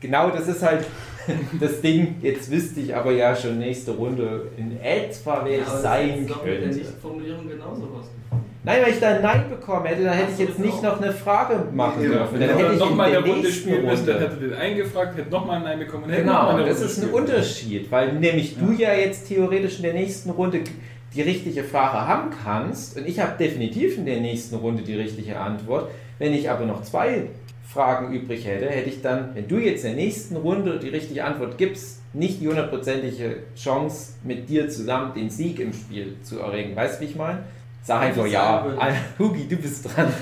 Genau, das ist halt *laughs* das Ding. Jetzt wüsste ich aber ja schon nächste Runde in etwa, wer ich Aber sein das ist doch mit der könnte. Nichtformulierung genauso rausgekommen. Nein, weil ich da ein Nein bekommen hätte, dann hätte ich jetzt nicht auch. noch eine Frage machen Ja, dürfen. Dann Wenn hätte ich in nochmal der eine Runde spielen müssen, dann hätte den eingefragt, hätte nochmal einen einbekommen und hätte noch mal Genau, eine das Runde ist ein spielen Unterschied, weil nämlich du ja jetzt theoretisch in der nächsten Runde die richtige Frage haben kannst und ich habe definitiv in der nächsten Runde die richtige Antwort. Wenn ich aber noch zwei Fragen übrig hätte, hätte ich dann, wenn du jetzt in der nächsten Runde die richtige Antwort gibst, nicht die hundertprozentige Chance, mit dir zusammen den Sieg im Spiel zu erregen. Weißt du, wie ich meine? Sag einfach ja. Hugi, du bist dran.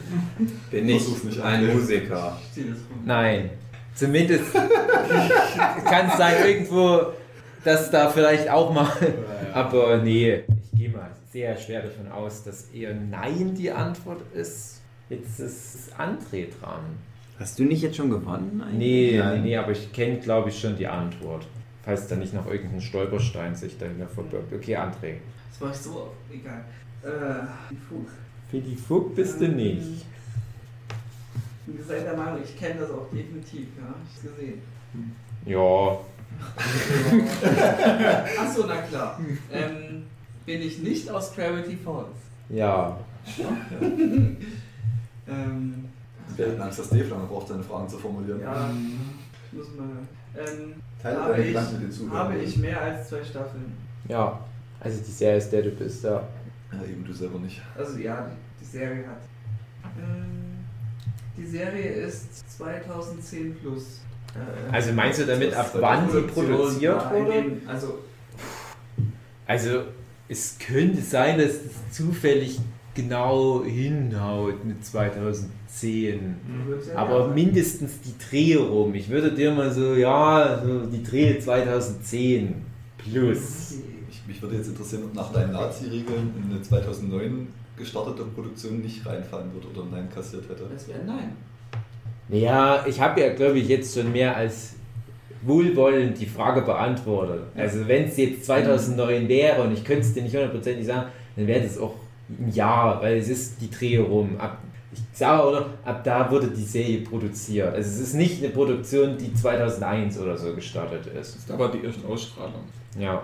*laughs* Bin ich nicht, ein. Musiker? Nein. Zumindest *laughs* kann es sein, irgendwo, dass da vielleicht auch mal. Aber nee, ich gehe mal sehr schwer davon aus, dass eher Nein die Antwort ist. Jetzt ist André dran. Hast du nicht jetzt schon gewonnen? eigentlich? Nee, nee, Nein. nee, aber ich kenne, glaube ich, schon die Antwort. Falls da nicht noch irgendein Stolperstein sich dahinter verbirgt. Okay, André. Das war ich so egal. Äh, Fug. Für die Fug bist du nicht. Ich bin seid der Meinung, ich kenne das auch definitiv, ja. Ich hab's gesehen. Ja, *laughs* Achso, na klar. Ähm, bin ich nicht aus Gravity Falls. ja. *laughs* Ähm, Wir hatten Angst, dass Dave lange braucht, seine Fragen zu formulieren. ja, ich muss mal. Ähm, Teile habe, deine ich, habe ich mehr als zwei Staffeln. Ja. Also die Serie ist der du bist, ja. Ja, eben du selber nicht. Also ja, die Serie hat. Ähm, die Serie ist 2010 plus. Äh, Also meinst du damit, ab wann sie produziert wurde? Also, Also, es könnte sein, dass es zufällig genau hinhaut mit 2010. wird's ja Aber mindestens die Dreh rum. Ich würde dir mal so, ja, so die Dreh 2010 plus. Ich, mich würde jetzt interessieren, ob nach deinen Nazi-Regeln eine 2009 gestartete Produktion nicht reinfallen würde oder Nein kassiert hätte. Das wäre nein. Naja, ich habe ja, glaube ich, jetzt schon mehr als wohlwollend die Frage beantwortet. Also, wenn es jetzt 2009 wäre und ich könnte es dir nicht hundertprozentig sagen, dann wäre das auch ein Jahr, weil es ist die Dreh rum. Ab, ich sage auch noch, ab da wurde die Serie produziert. Also, es ist nicht eine Produktion, die 2001 oder so gestartet ist. Das ist aber die erste Ausstrahlung. Ja.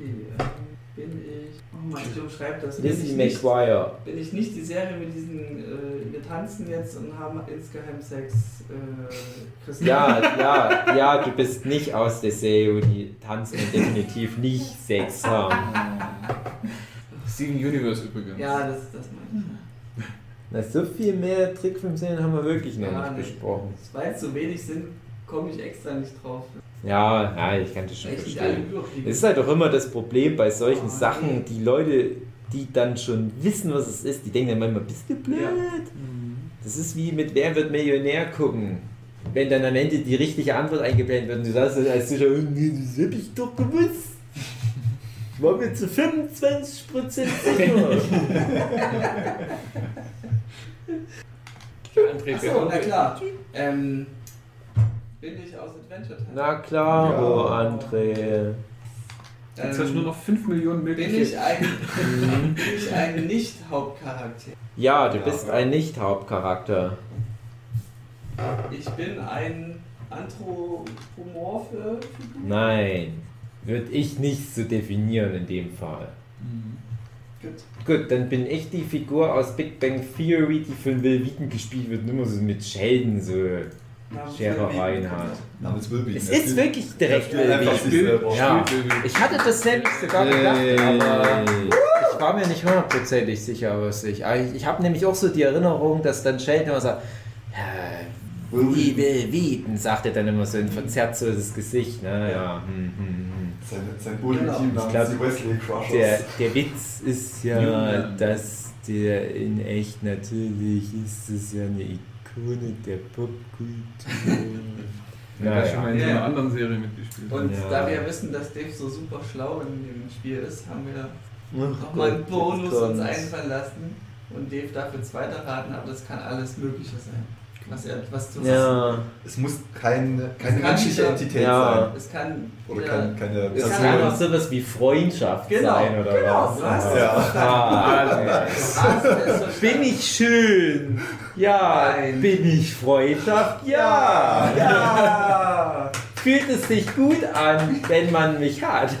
Okay, ähm, bin ich. Oh Mann, ich umschreibe das. Lizzie McGuire. bin ich nicht die Serie mit diesen. Äh, wir tanzen jetzt und haben insgeheim Sex. Äh, Christian. Ja, ja, ja, du bist nicht aus der Serie, wo die tanzen und definitiv nicht Sex haben. *laughs* Steven Universe übrigens. Ja, das, das meine ich. Na, so viel mehr Trickfilmszenen haben wir wirklich noch Ja, nicht nee. besprochen. Weil es so wenig sind, komme ich extra nicht drauf. Ja, ja, ich kann das schon verstehen. Es ist halt auch immer das Problem bei solchen Oh, Sachen, nee. die Leute, die dann schon wissen, was es ist, die denken dann manchmal, bist du blöd? Ja. Das ist wie mit Wer wird Millionär gucken. Wenn dann am Ende die richtige Antwort eingeblendet wird und du sagst als Zuschauer, "Oh, nee, das hab ich doch gewusst. *laughs* Ich war mir zu 25% sicher. *laughs* André Achso, na klar. Ähm, bin ich aus Adventure Time? Na klar, Ja. oh André. Jetzt hast du nur noch 5 Millionen bin ich mögliche. ein, *laughs* bin ich ein Nicht-Hauptcharakter? Ja, du Ja. bist ein Nicht-Hauptcharakter. Ich bin ein anthropomorphe Figur? Nein, würde ich nicht so definieren in dem Fall. Mhm. Gut. Gut, dann bin ich die Figur aus Big Bang Theory, die von Will Wheaton gespielt wird, nur so mit Sheldon so Scherereien hat. Namens Wilby. Es ist wirklich direkt selber. Ja, Will- ich hatte das nämlich sogar gedacht, aber ich war mir nicht hundertprozentig sicher, was ich. aber Ich, ich habe nämlich auch so die Erinnerung, dass dann Sheldon immer sagt, ja, wie Will Wheaton, sagt er dann immer so ein verzerrt so das Gesicht. Ne? Ja, hm, hm, hm. Sein, sein Bowling-Team Ich namens glaub, die Wesley Crushers. Der, der Witz ist ja, Ja. dass der in echt natürlich ist es ja eine Ikone der Popkultur. *laughs* Er hat schon mal in Ja. einer anderen Serie mitgespielt. Und Ja. da wir wissen, dass Dave so super schlau in dem Spiel ist, haben wir nochmal einen Bonus uns einfallen lassen und Dave dafür zweiter raten, aber das kann alles Mögliche sein. Was er was zu Ja, Es muss keine, keine menschliche Entität Ja. sein. Es kann Oder ja, kein, keine es kann kann einfach auch sowas wie Freundschaft Genau, sein oder genau, was. es Ja. Ah, *laughs* bin ich schön? Ja. Nein. Bin ich Freundschaft? Ja. Ja! Fühlt es sich gut an, wenn man mich hat? *laughs*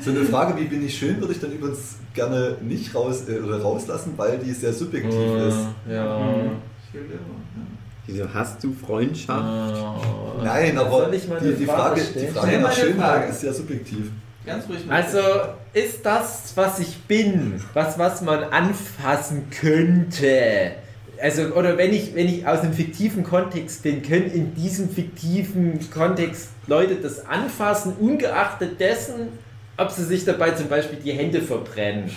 So eine Frage wie bin ich schön, würde ich dann übrigens gerne nicht raus, äh, oder rauslassen, weil die sehr subjektiv ist. Ja. Ich will immer. Wieso hast du Freundschaft? Nein, aber Soll ich mal die, die Frage die stellen? Frage nach Schönheit ist sehr subjektiv. Ja. Ganz ruhig mal. Also ist das, was ich bin, was, was man anfassen könnte? Also, oder wenn ich, wenn ich aus einem fiktiven Kontext bin, können in diesem fiktiven Kontext Leute das anfassen, ungeachtet dessen, ob sie sich dabei zum Beispiel die Hände verbrennen.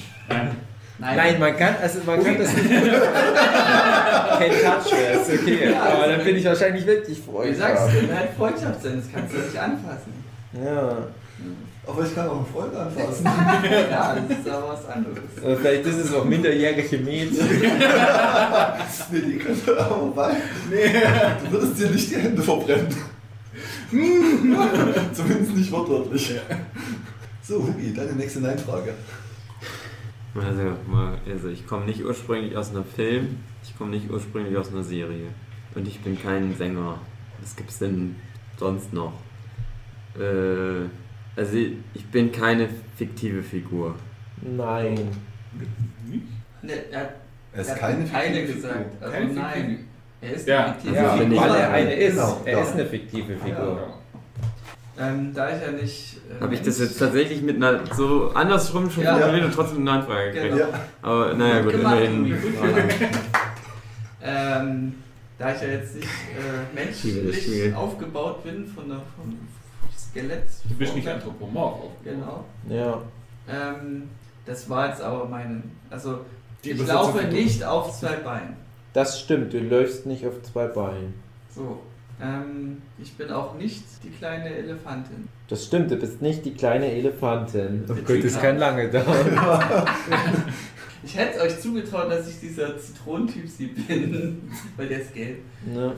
Nein. Nein, man kann, also man kann das nicht. *laughs* Kein Touchware, ist okay. Ja, Aber also- dann bin ich wahrscheinlich wirklich Wie freundlich. sagst du, wenn halt Freundschaft sind, das kannst du nicht anfassen. Ja. Aber ich kann auch einen Freund anfassen. *laughs* ja, das ist aber was anderes. Oder vielleicht ist es auch minderjährige Mädchen. *laughs* nee, die könnte aber bei. Nee. Du würdest dir nicht die Hände verbrennen. Zumindest nicht wortwörtlich. So, Hugi, deine nächste Nein-Frage. Also, mal, also ich komme nicht ursprünglich aus einem Film, ich komme nicht ursprünglich aus einer Serie. Und ich bin kein Sänger. Was gibt's denn sonst noch? Äh, also ich bin keine fiktive Figur. Nein. Ne, er hat, Er ist er keine keine fiktive gesagt. Also Keine nein. fiktive. Er ist Ja. eine fiktive Ja, ich- weil er eine ist. Er ist eine fiktive Figur. Ähm, da ich ja nicht. Äh, Habe ich das jetzt tatsächlich mit einer so andersrum schon Ja. formuliert und trotzdem eine Nachfrage gekriegt. Genau. Ja. Aber naja gut, Gemacht, immerhin. *laughs* Ähm, da ich ja jetzt nicht äh, menschlich aufgebaut bin von der vom Skelett. Du bist nicht anthropomorph. Genau. Ja. Ähm, das war jetzt aber meine. Also, Die ich laufe nicht auf zwei Beinen. Das stimmt, du läufst nicht auf zwei Beinen. So. Ähm, ich bin auch nicht die kleine Elefantin. Das stimmt, du bist nicht die kleine Elefantin. Oh Gott, das kann lange dauern. *laughs* Ich hätte euch zugetraut, dass ich dieser Zitronentyp sie bin, *laughs* weil der ist gelb. ne?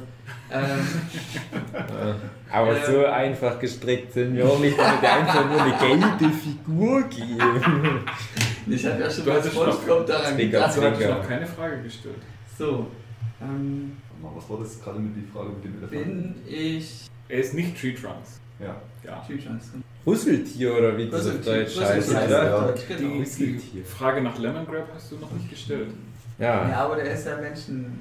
Ähm, *laughs* Aber Ähm. so einfach gestrickt sind wir auch nicht, damit wir einfach nur eine gelbe Figur geben. ich habe ja schon Du mal hattest noch- Spongebob daran Zwinker, gedacht. Du Zwinker. noch keine Frage gestellt. So. Ähm, Was war das gerade mit die Frage mit dem Elefanten? bin ich. Er ist nicht Tree Trunks. Ja. Ja. Tüchans. Rüsseltier oder wie das auf Deutsch heißt, ja. Genau. Die. Frage nach Lemon Grab hast du noch nicht gestellt. Ja, Ja, aber der ist ja Menschen.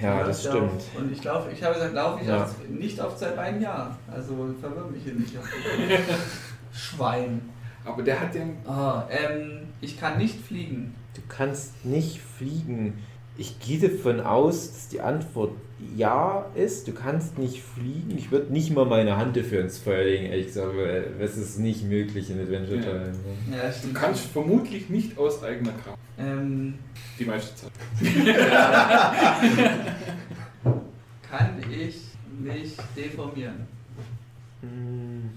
ja, das stimmt. auf- Und ich laufe, ich habe gesagt, laufe ich Ja. auf, nicht auf zwei Beinen, ja. Also verwirr mich hier nicht. *laughs* Schwein. Aber der hat den. Ah, ähm, ich kann nicht fliegen. Du kannst nicht fliegen. Ich gehe davon aus, dass die Antwort ja ist. Du kannst nicht fliegen. Ich würde nicht mal meine Hand dafür ins Feuer legen, ehrlich gesagt. weil Es ist nicht möglich in Adventure Ja. Time. Ja, Du kannst vermutlich nicht aus eigener Kraft. Ähm, Die meiste Zeit. *laughs* kann ich mich deformieren? Hm.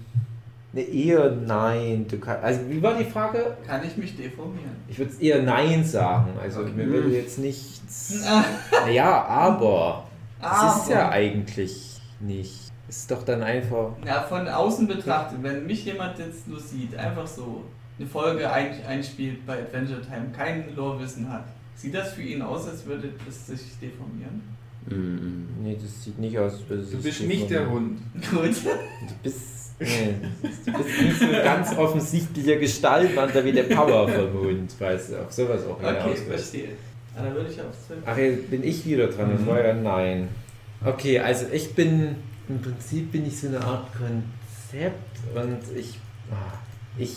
Ne, eher nein. Du kann, also, wie war die Frage? Kann ich mich deformieren? Ich würde eher nein sagen. Also, Okay. mir würde jetzt nichts. *laughs* Ah, Naja, aber. Das ist ja aber- eigentlich nicht. Es ist doch dann einfach. Ja, von außen betrachtet, wenn mich jemand jetzt nur sieht, einfach so eine Folge ein, einspielt bei Adventure Time, kein Lore-Wissen hat, sieht das für ihn aus, als würde es sich deformieren? Mhm. Nee, das sieht nicht aus. als würde Du es bist nicht der. Hund. *laughs* Gut. Du bist Nee, du bist nicht so ein ganz offensichtlicher Gestaltwandler wie der Power vom Hund, weißt du, auf sowas auch Okay, willst. verstehe. Ah, dann würde ich auf 12. Ach, jetzt bin ich wieder dran und vorher nein. Okay, also ich bin, im Prinzip bin ich so eine Art Konzept und ich, ah, ich,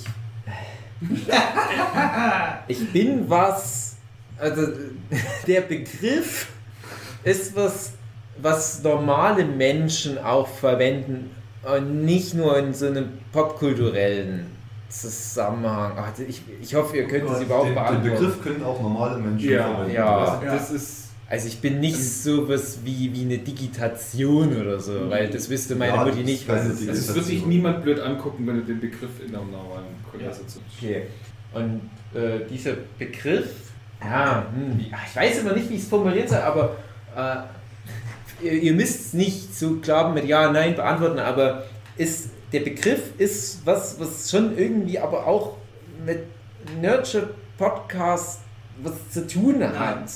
*laughs* ich bin was, also der Begriff ist was, was normale Menschen auch verwenden und nicht nur in so einem popkulturellen Zusammenhang. Ach, ich, ich hoffe, ihr könnt es überhaupt den, den beantworten. Begriff können auch normale Menschen Ja, verwenden. ja. Das ist. Also ich bin nicht sowas wie, wie eine Digitation oder so, weil das wüsste meine Ja, Mutti nicht, was es Also ist. es wird dich niemand blöd angucken, wenn du den Begriff in der normalen Konversation Okay. Und äh, dieser Begriff, ja, hm, wie- ich weiß immer nicht, wie ich es formulieren soll, aber äh, ihr, müsst es nicht so klar mit Ja, Nein beantworten, aber ist, der Begriff ist was, was schon irgendwie aber auch mit Nurture Podcast was zu tun hat.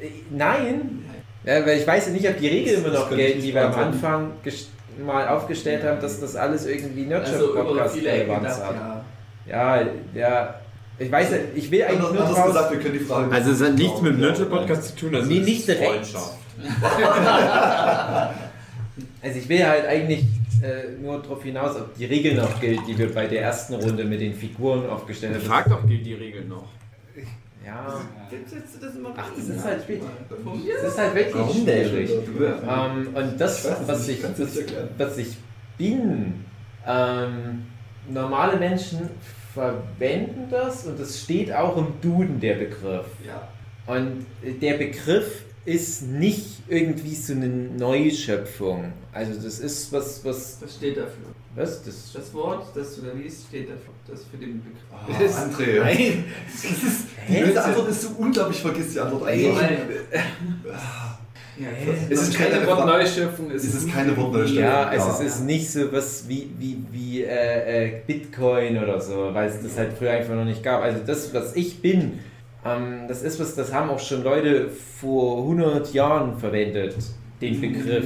Äh, *laughs* Nein? Ja, weil ich weiß ja nicht, ob die Regeln immer noch gelten, die wir am. Anfang mal aufgestellt haben, dass das alles irgendwie Nurture Also Podcast Ecken Relevanz hat. ja. Ja, ja. Ich weiß ja, ich will eigentlich Anders, nur gesagt, wir können die Frage Also es hat nichts mit dem Ja, Nurture Podcast zu tun, also Nee, nicht ist direkt. Freundschaft. *laughs* Also ich will halt eigentlich äh, nur darauf hinaus, ob die Regel noch gilt, die wir bei der ersten Runde mit den Figuren aufgestellt haben. Frag doch, gilt die Regel noch. Ja, das Ach, das ist halt mir? das ist halt wirklich schwierig. Ähm, und das, was, ich, was ich bin, ähm, normale Menschen verwenden das und es steht auch im Duden der Begriff. Ja. Und der Begriff ist nicht irgendwie so eine Neuschöpfung. Also das ist was, was, Das steht dafür. was, das, Das Wort, das du da liest, steht dafür. Das für den Begriff. Ah, André. Nein. Das ist, die beste Antwort ist so unglaublich, vergiss die Antwort Ey, Ja, Es ist keine Wortneuschöpfung, es Es ist ist keine Wortneuschöpfung. Ja, also es ist nicht so was wie, wie, wie äh, äh, Bitcoin oder so, weil es das halt früher einfach noch nicht gab. Also das, was ich bin, das ist was, das haben auch schon Leute vor 100 Jahren verwendet, den Begriff.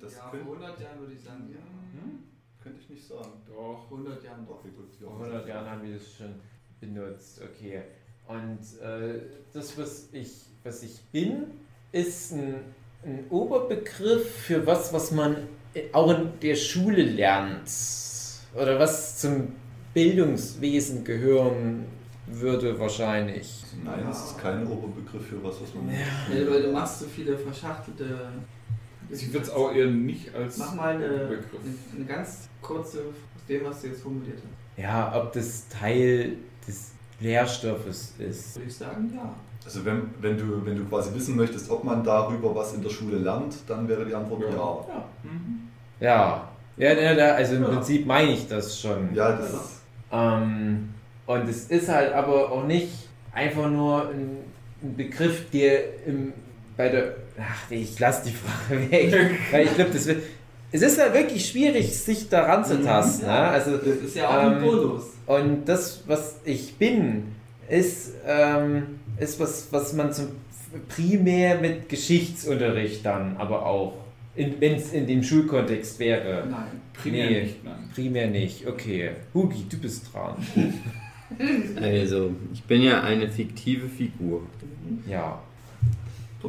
Das ja, vor könnte, 100 Jahren würde ich sagen, ja. könnte ich nicht sagen. Doch. 100 Jahren doch. Ja. Vor 100 Jahren haben wir das schon benutzt, okay. Und äh, das, was ich, was ich bin, ist ein, ein Oberbegriff für was, was man auch in der Schule lernt. Oder was zum Bildungswesen gehören würde wahrscheinlich. Nein, es ist kein Oberbegriff für was, was man. Nee, weil du machst so viele verschachtelte. Sie wird es auch eher nicht als Mach mal eine, eine, eine ganz kurze aus dem, was du jetzt formuliert hast. Ja, ob das Teil des Lehrstoffes ist. Würde ich sagen, ja. Also wenn, wenn, du, wenn du quasi wissen möchtest, ob man darüber was in der Schule lernt, dann wäre die Antwort ja. Ja. Mhm. Ja, ja, ja, ja also im Ja. Prinzip meine ich das schon. Ja, das Ähm, und es ist halt aber auch nicht einfach nur ein, ein Begriff, der im, bei der. Ach, ich lasse die Frage weg. *laughs* weil ich glaube, das wird. Es ist ja wirklich schwierig, sich daran zu tasten. Mhm. Ja. Ne? Also, Das ist ja auch ein ähm, Bonus. Und das, was ich bin, ist, ähm, ist was, was man zum primär mit Geschichtsunterricht dann aber auch, wenn es in dem Schulkontext wäre. Nein. Primär Nee. nicht, nein. Primär nicht. Okay. Hugi, du bist dran. *laughs* Also, ich bin ja eine fiktive Figur. Ja.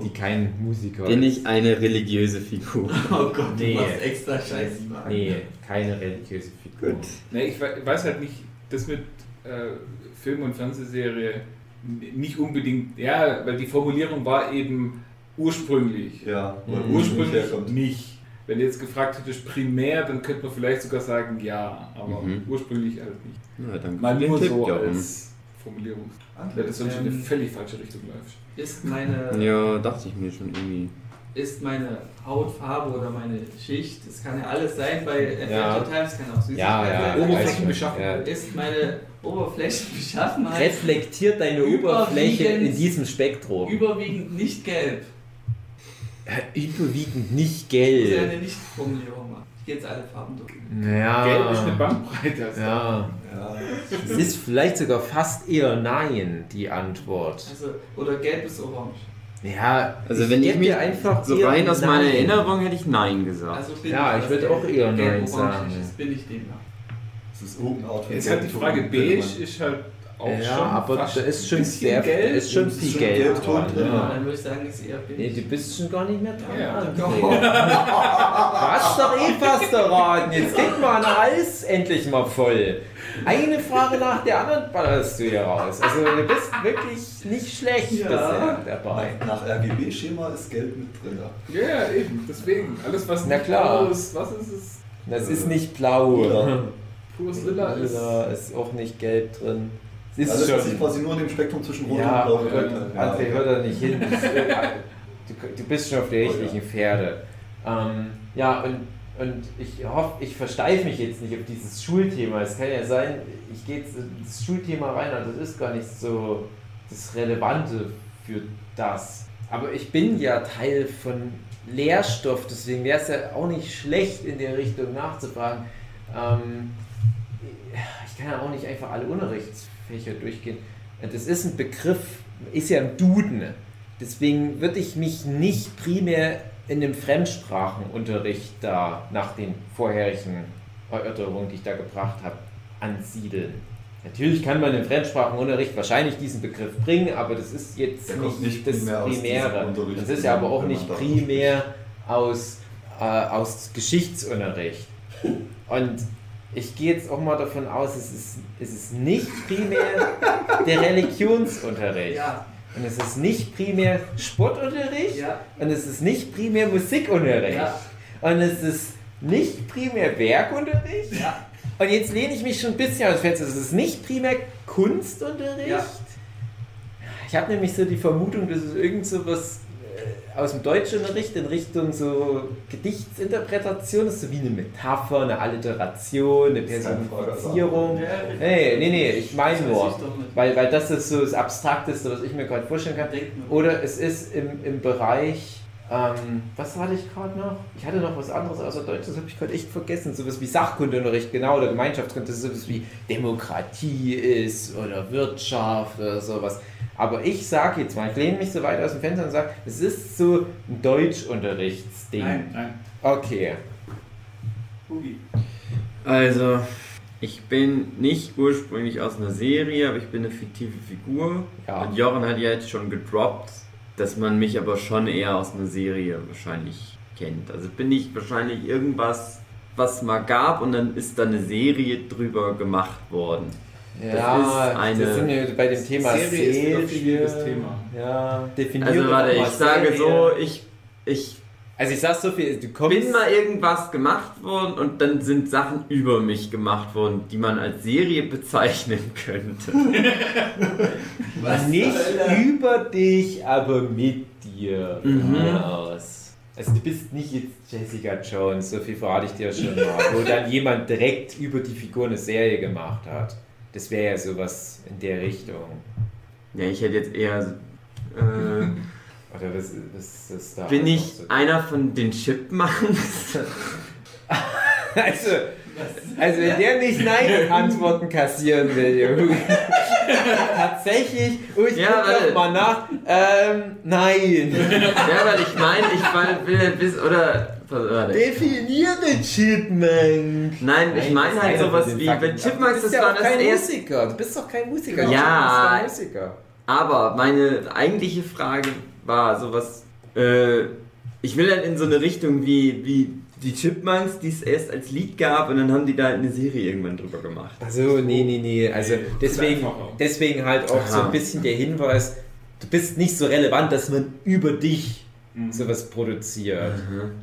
Die kein Musiker Bin ist. ich eine religiöse Figur? *laughs* Oh Gott, Nee. du machst extra Scheiße. Nee, keine religiöse Figur. Gut. Nee, ich we- weiß halt nicht, das mit äh, Film und Fernsehserie nicht unbedingt, ja, weil die Formulierung war eben ursprünglich. ja, Mhm. ursprünglich nicht. Wenn du jetzt gefragt hättest, primär, dann könnte man vielleicht sogar sagen, ja, aber Mhm. ursprünglich halt nicht. Ja, danke Mal nur Tipp, so Jochen. als Formulierung. Weil das sonst in eine Ähm, völlig falsche Richtung läuft. Ist meine, Ja, dachte ich mir schon irgendwie. ist meine Hautfarbe oder meine Schicht, das kann ja alles sein, bei Adventure Ja. Times kann auch Süßigkeit Ja, ja. sein. Oberflächenbeschaffenheit. Ja. Ist meine Oberflächenbeschaffenheit Reflektiert deine Oberfläche in diesem Spektrum. überwiegend nicht gelb. Überwiegend nicht Das ist ja gelb. eine Nicht-Formulierung machen. Ich gehe jetzt alle Farben durch. Ja. Gelb ist eine Bandbreite. Also Ja. Ja, Es ist vielleicht sogar fast eher Nein, die Antwort. Also, oder gelb ist orange. Ja, Also wenn ich geb mich dir einfach so rein aus meiner Nein. Erinnerung hätte ich Nein gesagt. Also Ja, ich würde gelb- auch eher Nein sagen. ist, bin ich demnach. Das ist von Jetzt halt die Frage, beige ist halt auch Ja, schon aber fast da ist schon sehr gelb. ist schon ist viel Geld Gelbton dran. drin, Ja, Ja. dann würde ich sagen, ist eher bin Nee, du bist schon gar nicht mehr dran. Ja. Hast *laughs* doch eh fast erraten. Jetzt geht mal ein Hals endlich mal voll. Eine Frage nach der anderen ballerst du hier raus. Also du bist wirklich nicht schlecht Ja. bisher dabei. Nach, nach RGB-Schema ist Gelb mit drin. Ja, ja, eben. Deswegen. Alles, was Na nicht klar. blau ist, was ist es? Das ist nicht blau. Pures Lila ist. Lila ist auch nicht gelb drin. Es ist was sich schon. quasi nur in dem Spektrum zwischen Rot Ja, und Blau oh bewegt hat. André, hör da nicht hin. Du, du bist schon auf der richtigen Pferde. Ähm, ja, und, und ich hoffe, ich versteife mich jetzt nicht auf dieses Schulthema. Es kann ja sein, ich gehe jetzt in das Schulthema rein, und das ist gar nicht so das Relevante für das. Aber ich bin ja Teil von Lehrstoff, deswegen wäre es ja auch nicht schlecht, in der Richtung nachzufragen. Ähm, ich kann ja auch nicht einfach alle Unterrichtsfächer durchgehen. Das ist ein Begriff, ist ja im Duden. Deswegen würde ich mich nicht primär in dem Fremdsprachenunterricht da nach den vorherigen Erörterungen, die ich da gebracht habe, ansiedeln. Natürlich kann man im Fremdsprachenunterricht wahrscheinlich diesen Begriff bringen, aber das ist jetzt nicht, nicht das Primäre. Das ist ja aber auch nicht primär aus, äh, aus Geschichtsunterricht. Und ich gehe jetzt auch mal davon aus, es ist, es ist nicht primär der Religionsunterricht. Ja, Und es ist nicht primär Sportunterricht. ja, Und es ist nicht primär Musikunterricht. ja, Und es ist nicht primär Werkunterricht. Und jetzt lehne ich mich schon ein bisschen aus Fenster. Es ist nicht primär Kunstunterricht. Ich habe nämlich so die Vermutung, dass es irgend so was aus dem Deutschunterricht in Richtung so Gedichtsinterpretation ist, so wie eine Metapher, eine Alliteration, eine Das Personifizierung. Nee, nee, nee, ich meine Das nur. Weil, weil das ist so das Abstrakteste, was ich mir gerade vorstellen kann. Oder es ist im, im Bereich, ähm, was hatte ich gerade noch? Ich hatte noch was anderes außer Deutsch, das habe ich gerade echt vergessen. Sowas wie Sachkundeunterricht, genau, oder Gemeinschaftskunde, das ist sowas wie Demokratie ist oder Wirtschaft oder sowas. Aber ich sage jetzt mal, ich lehne mich so weit aus dem Fenster und sage, es ist so ein Deutschunterrichtsding. Nein. Nein. Okay. Hugi. Also, ich bin nicht ursprünglich aus einer Serie, aber ich bin eine fiktive Figur. Ja. Und Jochen hat ja jetzt schon gedroppt, dass man mich aber schon eher aus einer Serie wahrscheinlich kennt. Also bin ich wahrscheinlich irgendwas, was mal gab und dann ist da eine Serie drüber gemacht worden. Ja, ist eine das sind wir bei dem Thema Serie ist wieder ein Serie. schwieriges Thema. Ja, definiere Also warte, ich sage Serie. so, ich, ich Also ich sag so viel, du kommst... bin mal irgendwas gemacht worden und dann sind Sachen über mich gemacht worden, die man als Serie bezeichnen könnte. *laughs* Was nicht Hölle? über dich, aber mit dir Mhm. aus. Also du bist nicht jetzt Jessica Jones, so viel verrate ich dir schon mal, wo dann jemand direkt über die Figur eine Serie gemacht hat. Das wäre ja sowas in der Richtung. Ja, ich hätte jetzt eher. Äh, *laughs* Oder was, was ist da? bin ich so? einer von den Chipmunks? *laughs* Also, also wenn der nicht Nein-Antworten kassieren will, Junge. *laughs* Tatsächlich, oh, ich Ja, guck mal nach. Ähm, nein. ja, weil ich meine, ich will- will bis. Oder. Warte. Definiere Chipmunk. Nein, ich meine halt sowas wie. Du Chipmunks, bist das ja war das kein erste. Musiker. Du bist doch kein Musiker. Ja. Du bist kein Musiker. Aber meine eigentliche Frage war sowas. Äh, ich will halt in so eine Richtung wie, wie die Chipmunks, die es erst als Lied gab und dann haben die da eine Serie irgendwann drüber gemacht. Also, nee, nee, nee. Also, Nee, deswegen, deswegen halt auch so Aha. ein bisschen der Hinweis, du bist nicht so relevant, dass man über dich sowas produziert.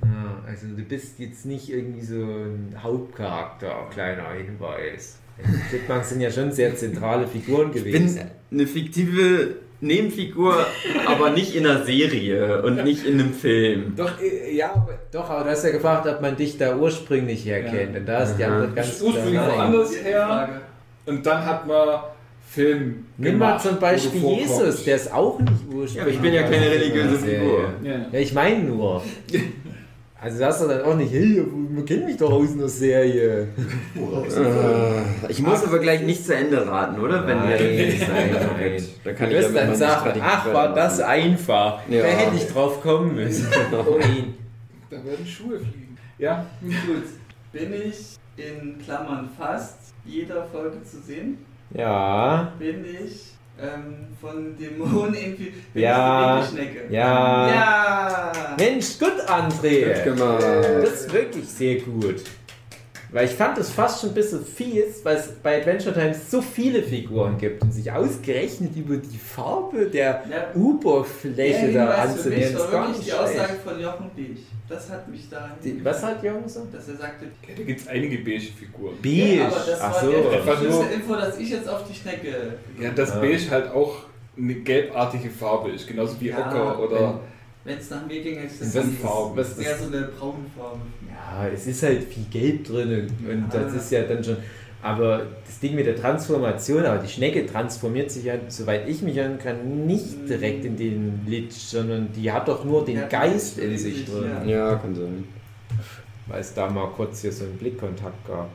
Ja, also du bist jetzt nicht irgendwie so ein Hauptcharakter, kleiner Hinweis. Die Chipmunks sind ja schon sehr zentrale Figuren Ich bin gewesen. eine fiktive Nebenfigur, aber nicht in einer Serie und nicht in einem Film. Doch, äh, ja, doch, aber du hast ja gefragt, ob man dich da ursprünglich herkennt. Und da ist die. Antwort ganz Ist ursprünglich klar nein. woanders her. Frage. Und dann hat man Film Nimm mal zum du Beispiel. Jesus, der ist auch nicht ursprünglich. Ja, aber ich bin ja keine religiöse Serie. Figur. Ja. Ja, ich meine nur. Also du hast doch dann auch nicht, hey, man kennt mich doch aus einer Serie. Äh, ich muss aber gleich nicht zu Ende raten, oder? Wenn Nein, nein, nein. Da kann Du ich ja wirst mit dann sagen, ach, war das einfach. Ja. Da hätte ich drauf kommen *laughs* müssen. Oh nein. Da werden Schuhe fliegen. Ja, Gut. Bin ich in Klammern fast jeder Folge zu sehen? Ja, Bin ich ähm, von Dämonen irgendwie. Bin Ja. ich die Schnecke? ja. Ja! Mensch, gut, André. Gut gemacht. Das ist wirklich sehr gut. Weil ich fand es fast schon ein bisschen fies, weil es bei Adventure Time so viele Figuren gibt und sich ausgerechnet über die Farbe der Ja. Oberfläche Der da anzunehmen, ist war gar wirklich nicht die Aussage schlecht. von Jochen Beech. Das hat mich da. Die, was hat Jürgen so? Dass er sagte, ja da gibt es einige beige Figuren. Beige. Ja, aber das Ach war so. Einfach nur- Info, dass ich jetzt auf die Schnecke. Ja, dass beige halt auch eine gelbartige Farbe ist, genauso wie Ja, Ocker oder Wenn es nach mir ging, hätte ich das. Farben. was Eher das, so eine braune Farbe. Ja, es ist halt viel Gelb drin und, und Ja. das ist ja dann schon. Aber das Ding mit der Transformation, aber die Schnecke transformiert sich ja, soweit ich mich erinnern kann, nicht direkt in den Litsch, sondern die hat doch nur den Ja, Geist in sich drin. ja. Ja, kann sein. Weil es da mal kurz hier so einen Blickkontakt gab.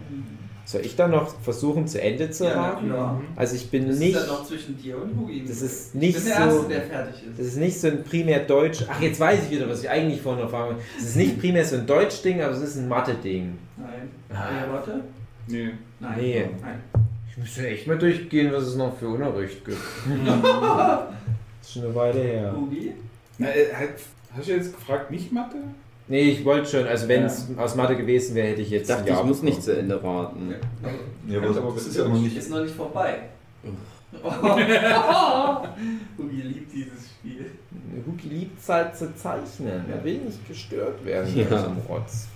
Soll ich dann noch versuchen, zu Ende zu Ja, raten? klar. Also ich bin Das nicht. ist dann noch zwischen dir und Hugi. Das ist ich nicht bin der Erste, so. der fertig ist. Das ist nicht so ein primär deutsch. Ach, jetzt weiß ich wieder, was ich eigentlich vorhin noch fragen wollte. Es ist nicht primär so ein Deutsch-Ding, aber es ist ein Mathe-Ding. Nein. Ah. Ja, warte. Nee. Nein. Nee. Nein. Ich müsste echt mal durchgehen, was es noch für Unterricht gibt. *laughs* das ist schon eine Weile her. Hugi? Na, äh, hast du jetzt gefragt, nicht Mathe? Nee, ich wollte schon. Also, wenn es aus Mathe gewesen wäre, hätte ich Ich jetzt. dachte, ein Ja ich muss nicht zu Ende raten. Ja, aber das ist ja noch nicht. Ist noch nicht vorbei. *laughs* Hugi liebt dieses Spiel. Huki liebt es halt zu zeichnen. Er will nicht gestört werden Ja. so einen Rotz.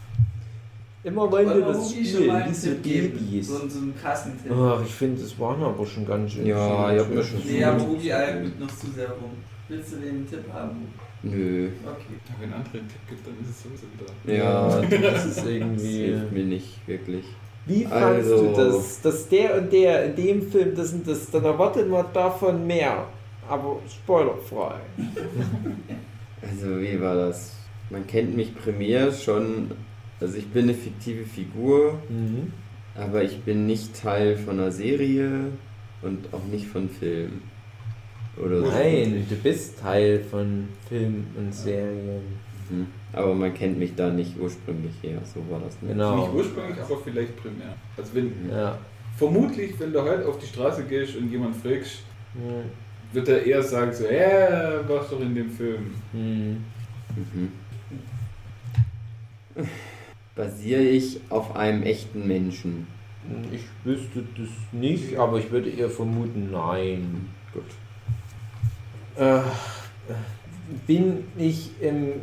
Immer wollen wir das Hugi einen diese? Babys. So, so einen krassen Tipp. Ach, ich finde, das waren aber schon ganz schön. Ja, ich hab mir schon- Nee, aber Hugi eilt noch zu sehr rum. Willst du den Tipp haben? Nö. Okay. Wenn ein anderer einen Tipp gibt, dann ist es sowieso wieder. Ja, das *laughs* ist das irgendwie. hilft mir nicht wirklich. Wie fandest Also- du das, dass der und der in dem Film das und das, dann erwartet man davon mehr. Aber spoilerfrei. *laughs* Also, wie war das? Man kennt mich primär schon. Also, ich bin eine fiktive Figur, Mhm. aber ich bin nicht Teil von einer Serie und auch nicht von Film. Oder so. Nein, du bist Teil von Filmen und Serien. Mhm. Aber man kennt mich da nicht ursprünglich her. So war das nicht. Genau. Nicht ursprünglich, aber vielleicht primär. Also wenn, Ja. vermutlich, wenn du heute auf die Straße gehst und jemand fragst, Hm. wird er eher sagen so, ja, warst doch in dem Film. Hm. Mhm. Basiere ich auf einem echten Menschen? Ich wüsste das nicht, aber ich würde eher vermuten, nein. Gut. Äh, bin ich im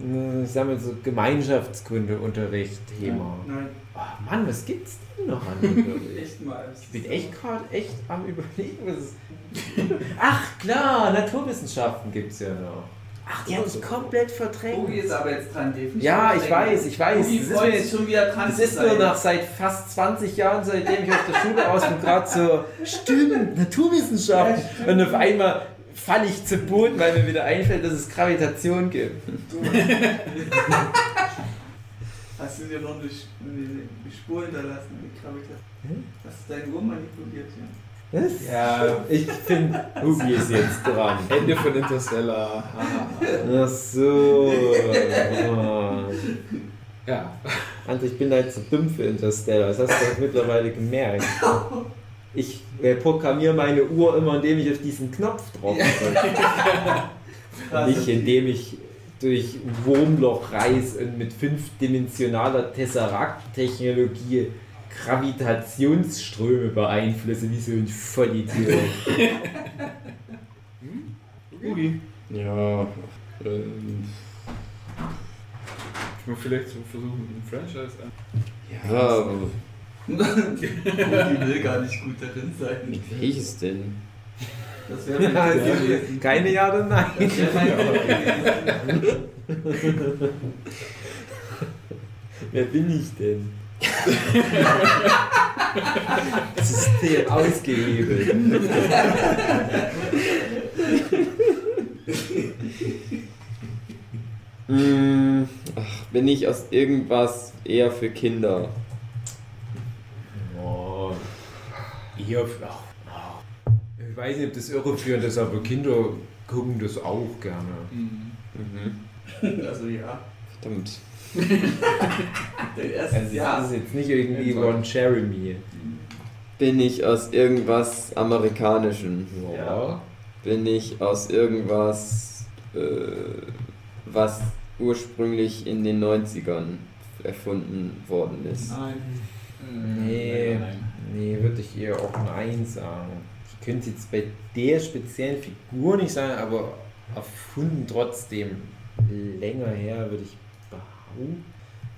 äh, sagen wir so Gemeinschaftskundeunterricht Thema? Nein, Oh Mann, was gibt's denn noch an Unterricht? echt mal. Ich bin echt gerade echt am überlegen, was es. *laughs* Ach klar, Naturwissenschaften gibt's ja noch. Ach, die habe ich komplett verdrängt. Hugi ist aber jetzt dran, definitiv. Ja, ich weiß, ich weiß. Hugi Das ist schon wieder dran Das ist nur nach seit fast 20 Jahren, seitdem ich aus der Schule aus bin, gerade so, stimmt, Naturwissenschaften. Ja, stimmt. Und auf einmal falle ich zu Boden, weil mir wieder einfällt, dass es Gravitation gibt. *laughs* Hast du dir noch eine, Sch- eine, eine Spur hinterlassen mit Gravitation? Hast du deine Uhr manipuliert, ja? Was? Ja, Ich finde, Hugi ist jetzt dran. Ende von Interstellar. *laughs* Ach so. Oh. Ja. Ante, ich bin halt zu dumm für Interstellar. Das hast du doch mittlerweile gemerkt. *laughs* Ich äh, programmiere meine Uhr immer, indem ich auf diesen Knopf drauf drücke. Krass. Nicht indem ich durch Wurmloch reise und mit fünfdimensionaler Tesseract-Technologie Gravitationsströme beeinflusse, wie so ein Vollidiot. Ugi. Ja. Ähm, Ich muss vielleicht so versuchen, ein Franchise an. ja, aber Hugi will gar nicht gut darin sein. welches denn? Das wäre mein Ja, also, gewesen. Keine Ja oder Nein. Das wäre mein Tipp gewesen. Wer bin ich denn? System ausgehebelt. Mm, ach, bin ich aus irgendwas eher für Kinder. Oh, eher, ach, ach. Ich weiß nicht, ob das irreführend ist, aber Kinder gucken das auch gerne. Mhm. Mhm. Also ja. Verdammt. *laughs* Der erste Also ja. das ist jetzt nicht irgendwie Ja, Ron Jeremy. Bin ich aus irgendwas Amerikanischem? Ja. Bin ich aus irgendwas, äh, was ursprünglich in den 90ern erfunden worden ist? Nein. Nee, Nein, nein. Nee, würde ich eher auch Nein sagen. Ich könnte jetzt bei der speziellen Figur nicht sagen, aber erfunden trotzdem länger her, würde ich behaupten.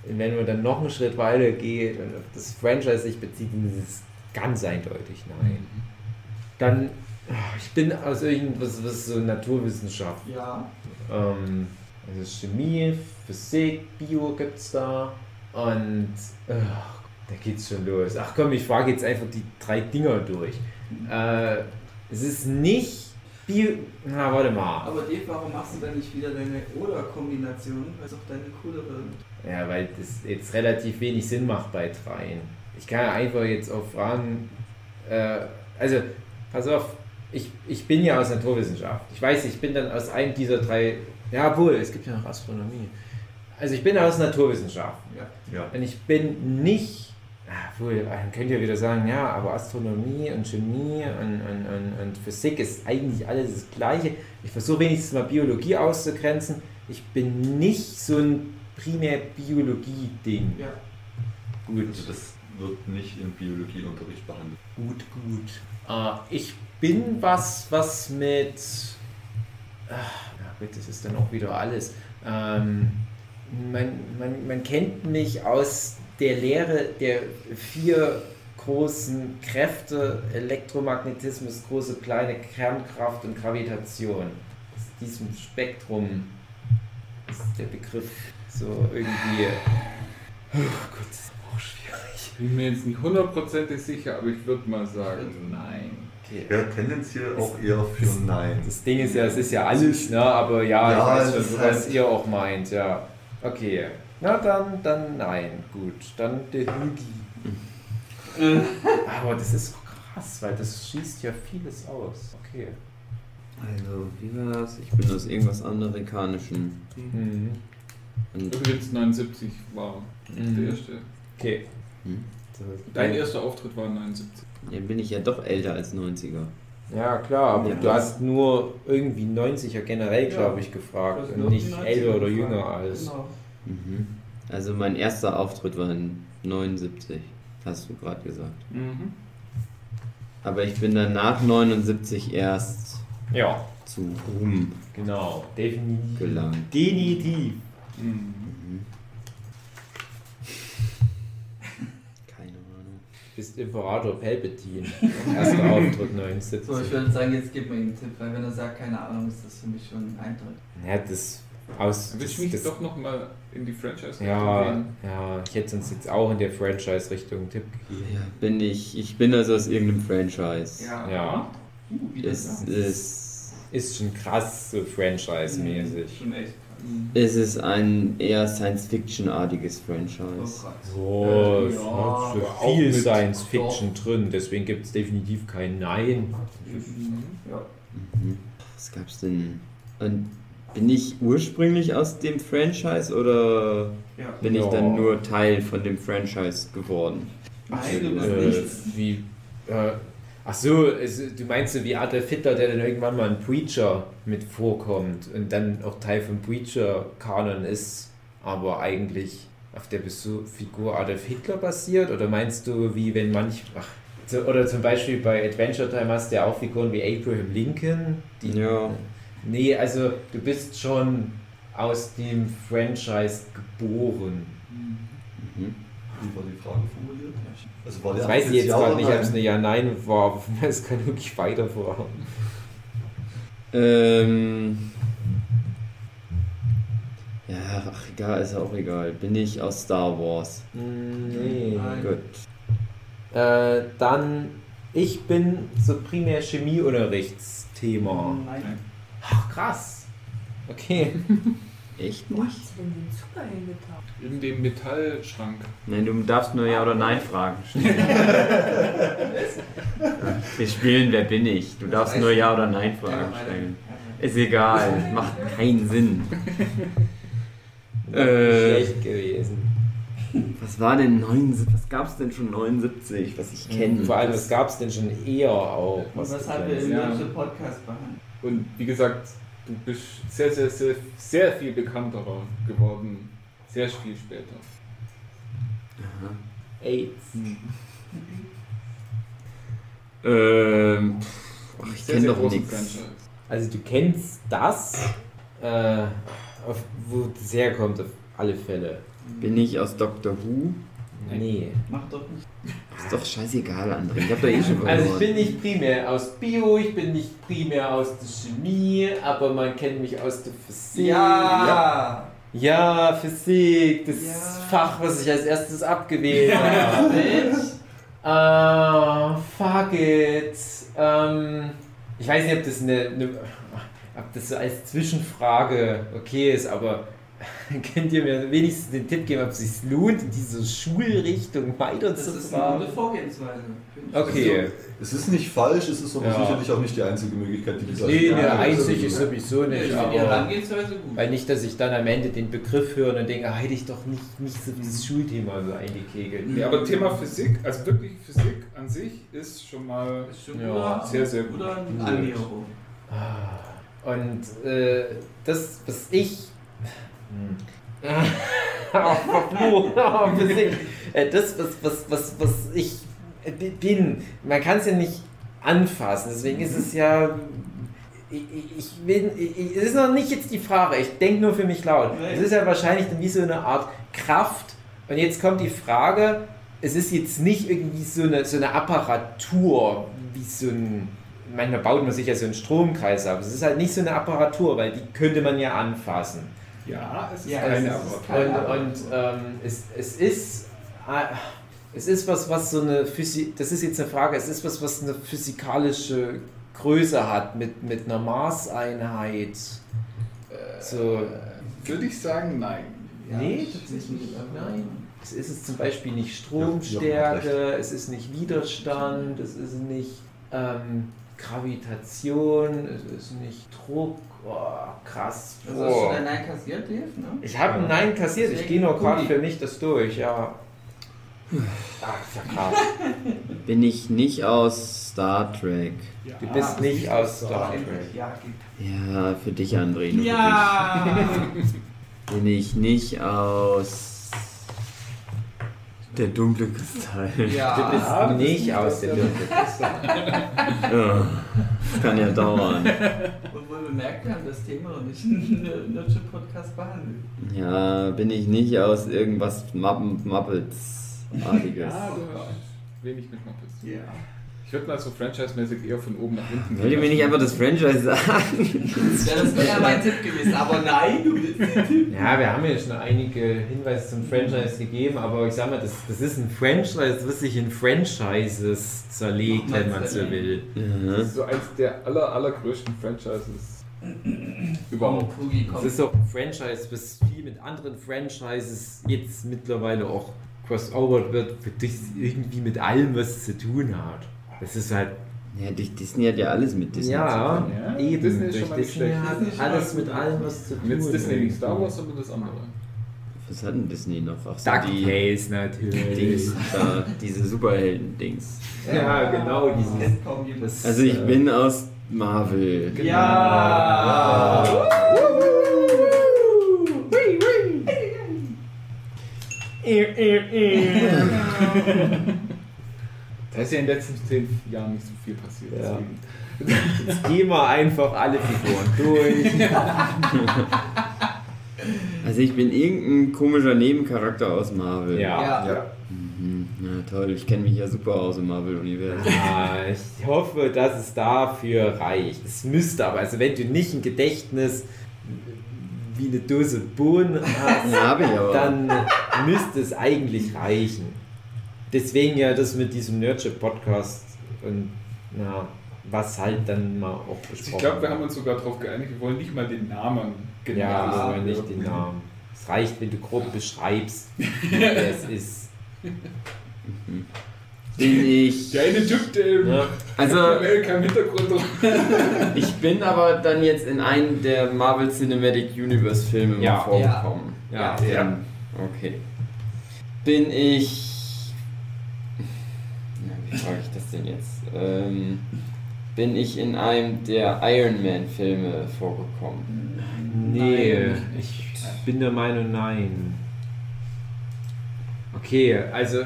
Und wenn man dann noch einen Schritt weiter geht und auf das Franchise sich bezieht, dann ist es ganz eindeutig Nein. Dann, ah, ich bin aus irgendwas, was so Naturwissenschaft Ja. ähm, also Chemie, Physik, Bio gibt's da und ach, da geht's schon los. Ach komm, ich frage jetzt einfach die drei Dinger durch. Äh, es ist nicht Bio. Na, warte mal. Aber Dave, warum machst du dann nicht wieder deine Oder-Kombination? Weil es auch deine coolere. Ja, weil das jetzt relativ wenig Sinn macht bei dreien. Ich kann ja einfach jetzt auch fragen, äh, also, pass auf, ich, ich bin ja aus Naturwissenschaft. Ich weiß, ich bin dann aus einem dieser drei, ja wohl, es gibt ja noch Astronomie. Also ich bin aus Naturwissenschaft. Ja. Ja. Und ich bin nicht, dann könnt ihr wieder sagen, ja, aber Astronomie und Chemie und, und, und, und Physik ist eigentlich alles das Gleiche. Ich versuche wenigstens mal Biologie auszugrenzen. Ich bin nicht so ein primär Biologie-Ding. Ja. Gut, Also das wird nicht im Biologieunterricht behandelt. gut, gut. Äh, ich bin was, was mit. Ach, na gut, das ist dann auch wieder alles. Ähm, man, man, man kennt mich aus der Lehre der vier großen Kräfte: Elektromagnetismus, große, kleine Kernkraft und Gravitation. Aus diesem Spektrum ist der Begriff so irgendwie. Oh Gott, das ist auch schwierig. Ich bin mir jetzt nicht hundertprozentig sicher, aber ich würde mal sagen, nein. Okay. Ja, tendenziell auch eher für Nein. Das Ding ist ja, es ist ja alles, ne? Aber ja, Ja, ich weiß es schon, ist was halt- ihr auch meint, ja. Okay. Na dann, dann nein. Gut. Dann der Hugi. Aber das ist krass, weil das schließt ja vieles aus. Okay. Also, wie war das? Ich bin aus irgendwas Amerikanischem. Mhm. Und Übrigens 79 war Mhm. der erste. Okay. Hm? Dein erster Auftritt war 79. dann bin ich ja doch älter als 90er. Ja, klar, aber Ja. du hast nur irgendwie 90er generell, Ja. glaube ich, gefragt und nicht die 90er älter oder jünger als. Genau. Mhm. Also mein erster Auftritt war in 79, hast du gerade gesagt. Mhm. Aber ich bin dann nach 79 erst Ja, zu Ruhm genau. Definitiv. gelangt. Definitiv. Mhm. *laughs* Keine Ahnung. bist Imperator Palpatine. Erster *laughs* Auftritt 79. So, ich würde sagen, jetzt gib mir einen Tipp, weil wenn er sagt, keine Ahnung, ist das für mich schon ein Eintritt. Ja, das aus. Dann will ich Das, mich das, doch nochmal in die Franchise ja, gehen. ja, ich hätte uns jetzt auch in der Franchise-Richtung einen Tipp gegeben. Ja, bin ich, ich bin also aus irgendeinem Franchise. Ja. Ja. Uh, wie das ist, Ist schon krass, so Franchise-mäßig. Schon echt. Mhm. es ist ein eher Science-Fiction-artiges Oh Franchise. Ja, es hat aber so viel Science-Fiction drin, deswegen gibt es definitiv kein Nein. Mhm. Ja. Mhm. Was gab's denn? Und bin ich ursprünglich aus dem Franchise oder Ja. bin ich Ja. dann nur Teil von dem Franchise geworden? Nein, du bist Äh, nichts. wie. Äh, ach so, es, du meinst so wie Adolf Hitler, der dann irgendwann mal ein Preacher mit vorkommt und dann auch Teil vom Preacher-Kanon ist, aber eigentlich auf der Besu- Figur Adolf Hitler basiert? Oder meinst du, wie wenn manch. Ach, oder zum Beispiel bei Adventure Time hast du ja auch Figuren wie Abraham Lincoln, die. Ja. Nee, also du bist schon aus dem Franchise geboren. Mhm. Wie war die Frage formuliert? Also war Das weiß ich jetzt ja gerade nicht, ob es eine Ja-Nein war, aber *laughs* es kann wirklich weiter vor. Ähm. Ja, ach egal, ist ja auch egal. Bin ich aus Star Wars? Nee. Nein. Gut. Äh, dann, ich bin so primär Chemieunterrichtsthema. Nein. Ach, krass. Okay. *laughs* Echt nicht? du denn den Zucker hingetan? In dem Metallschrank. Nein, du darfst nur Ja oder Nein Fragen *laughs* stellen. Wir spielen Wer bin ich? Du darfst nur Ja oder Nein Fragen stellen. Ist egal, macht keinen Sinn. *laughs* Äh, Schlecht gewesen. was war denn 79? Was gab's denn schon 79, was ich kenne? Vor allem, was gab es denn schon eher auch? Und was haben du wir im? Ja. Podcast behandelt? Und wie gesagt, du bist sehr, sehr, sehr, sehr viel bekannterer geworden. Sehr viel später. AIDS. *laughs* Ähm, ach, ich kenne doch nichts. Also du kennst das, äh, auf, wo das herkommt, auf alle Fälle. Bin ich aus Doctor Who? Nee. Mach doch nicht. Ist doch scheißegal, André. Ich hab da eh schon verloren. Also ich bin nicht primär aus Bio, ich bin nicht primär aus der Chemie, aber man kennt mich aus der Physik. Ja! Ja, Physik, das Ja. Fach, was ich als erstes abgewählt habe. *laughs* Ah, fuck it. Ähm, ich weiß nicht, ob das eine, eine ob das so als Zwischenfrage okay ist, aber *laughs* könnt ihr mir wenigstens den Tipp geben, ob es sich lohnt, in diese Schulrichtung weiter Das zu ist eine gute Vorgehensweise. Okay. Es ist nicht falsch, es ist aber Ja. sicherlich auch nicht die einzige Möglichkeit, die du Nee, ne, Ja, einzig also- ist sowieso Ja, nicht, ich die aber Herangehensweise gut. weil nicht, dass ich dann am Ende den Begriff höre und denke, ah, hätte ich doch nicht, nicht so dieses Schulthema so eingekegelt. Nee, aber Thema Physik, also wirklich Physik an sich ist schon mal ist schon Ja, sehr, sehr guter gut. Annäherung. Ah, Und äh, das, was ich. *laughs* Physik. *laughs* Äh, das, was, was, was, was ich äh, bin, man kann es ja nicht anfassen. Deswegen ist es ja. Ich, bin, es ist noch nicht jetzt die Frage, ich denke nur für mich laut. Es ist ja wahrscheinlich dann wie so eine Art Kraft. Und jetzt kommt die Frage, es ist jetzt nicht irgendwie so eine, so eine Apparatur, wie so ein. Manchmal baut man sich ja so einen Stromkreis ab. Es ist halt nicht so eine Apparatur, weil die könnte man ja anfassen. Ja, es ist Ja, keine es ist. Und, und ähm, es, es ist. äh, Es ist was, was so eine Physik. Das ist jetzt eine Frage. Es ist was, was eine physikalische Größe hat mit, mit einer Maßeinheit. So. Würde ich sagen, nein. Nee, tatsächlich. Nein. Es ist es zum Beispiel nicht Ja, Stromstärke, es ist nicht Widerstand, es ist nicht ähm, Gravitation, es ist nicht Druck. Oh, krass. Also hast du Boah. dein Nein kassiert, Dave? Ne? Ich habe ein Nein kassiert, ich gehe nur gerade für mich das durch, ja. Ach, ist ja krass. *laughs* Bin ich nicht aus Star Trek? Du bist nicht aus Star Trek. Trek. Ja. Ja, für dich, André. Nur Ja! Für dich. *laughs* Bin ich nicht aus der dunkle Kristall? ja. Du bist du nicht nicht aus der der Luft. Ja, das kann ja dauern. Obwohl wir merken, wir haben das Thema noch nicht in einem Nurture-Podcast behandelt. Ja, bin ich nicht aus irgendwas Muppets-artiges. Ja, du hast wenig mit Muppets. Ja. Ich würde mal so franchise-mäßig eher von oben nach unten Wollt ihr mir nicht einfach das Franchise sagen? Ja, das wäre ja mein Tipp gewesen, aber nein, du bist den Tipp. Ja, wir haben ja schon einige Hinweise zum Franchise gegeben, aber ich sag mal, das, das ist ein Franchise, was sich in Franchises zerlegt, wenn man so will. Das Ja. ist so eins der aller, allergrößten Franchises überhaupt. Es ist auch ein Franchise, was viel mit anderen Franchises jetzt mittlerweile auch crossovert wird, das irgendwie mit allem was zu tun hat. Das ist halt, ja, durch Disney hat ja alles mit Disney ja, zu tun. Ja, eben, Disney ist durch schon Disney schlecht. hat alles mit allem was zu tun. Jetzt Disney nicht Star. Wars, sondern das andere. Was hat denn Disney noch? Ach so, die DuckTales natürlich. Dings, da, diese Superhelden-Dings. Ja, genau, dieses. Also ich äh, bin aus Marvel. Ja! Da ist ja in den letzten zehn Jahren nicht so viel passiert. Ja. Jetzt gehen wir einfach alle Figuren durch. *laughs* Also ich bin irgendein komischer Nebencharakter aus Marvel. Ja. Ja. Ja. Mhm. Na toll, ich kenne mich ja super aus im Marvel-Universum. Ah, ich hoffe, dass es dafür reicht. Es müsste aber, also wenn du nicht ein Gedächtnis wie eine Dose Bohnen hast, Ja, habe ich aber. dann müsste es eigentlich reichen. Deswegen ja das mit diesem Nurture-Podcast und ja, was halt dann mal auch besprochen Also Ich glaube, wir haben uns sogar darauf geeinigt, wir wollen nicht mal den Namen genau Ja, sagen. aber nicht den Namen. Es reicht, wenn du grob beschreibst, *laughs* wer es ist. *laughs* Bin ich. Der eine Typ, der Ja. Also, im Hintergrund *laughs* ich bin aber dann jetzt in einen der Marvel Cinematic Universe Filme Ja. mal vorgekommen. Ja, Dann- ja. Okay. Bin ich. Frage ich das denn jetzt? Ähm, bin ich in einem der Iron Man Filme vorgekommen? Nee, Nein. ich bin der Meinung, nein. Okay, also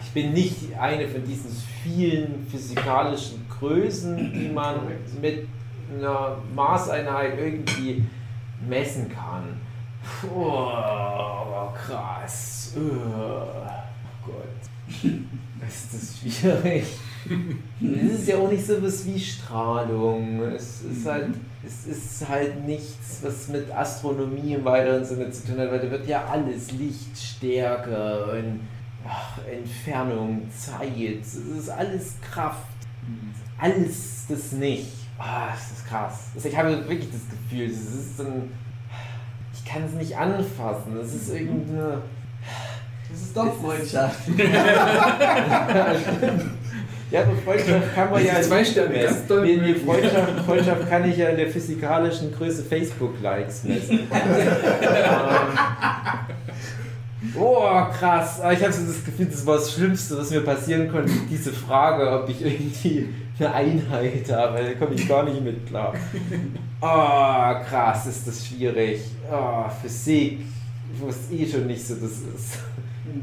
ich bin nicht eine von diesen vielen physikalischen Größen, die man mit einer Maßeinheit irgendwie messen kann. Oh, krass. Oh Gott. Ist das schwierig. Es ist ja auch nicht so was wie Strahlung. Es ist halt, es ist halt nichts, was mit Astronomie im weiteren Sinne zu tun hat, weil da wird ja alles Lichtstärke und ach, Entfernung, Zeit, es ist alles Kraft. Alles das nicht. Ah, das ist krass. Also ich habe wirklich das Gefühl, es ist ein. Ich kann es nicht anfassen. Es ist irgendeine. Das ist doch Freundschaft. *laughs* *laughs* Ja, aber Freundschaft kann man Das ja ist zwei nicht Sterne, ganz doll Nee, nee. Freundschaft, Freundschaft kann ich ja in der physikalischen Größe Facebook-Likes messen. *laughs* Oh, krass. Aber Ich habe so das Gefühl, das war das Schlimmste, was mir passieren konnte. Diese Frage, ob ich irgendwie eine Einheit habe. Da komme ich gar nicht mit klar. Oh, krass, ist das schwierig. Oh, Physik. Ich wusste eh schon nicht so, das ist.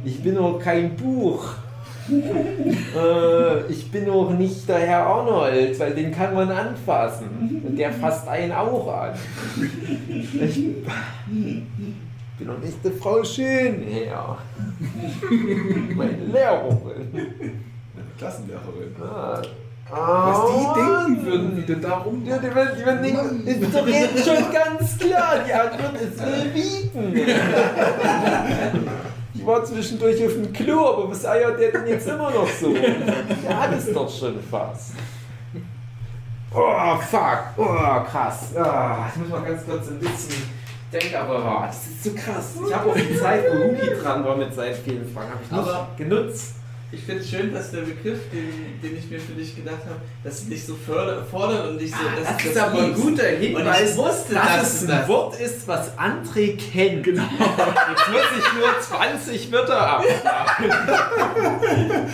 Ich bin auch kein Buch. Äh, ich bin auch nicht der Herr Arnold, weil den kann man anfassen. Und der fasst einen auch an. Ich bin auch nicht eine Frau Schönherr. Meine Lehrerin. Klassenlehrerin. Ah. Was die denken würden, wie du da rum. Ja, die werden, die werden denken, ist doch jetzt schon ganz klar, die Antwort ist will bieten. *laughs* Ich war zwischendurch auf dem Klo, aber was eiert der denn jetzt immer noch so? Der hat es doch schon fast. Oh, fuck. Oh, krass. Ah, ich muss mal ganz kurz ein bisschen Denkapparat. Das ist so krass. Ich habe auch die Zeit, wo Hugi dran war mit seinen vielen Fragen, habe ich nicht Aber- genutzt. Ich finde es schön, dass der Begriff, den, den ich mir für dich gedacht habe, dass du dich so förder, fordert und dich so. dass Das du ist aber ein guter Und Hinweis, ich wusste, dass dass es ein das- Wort ist, was André kennt. Genau. *laughs* Jetzt muss ich nur 20 Wörter abfragen.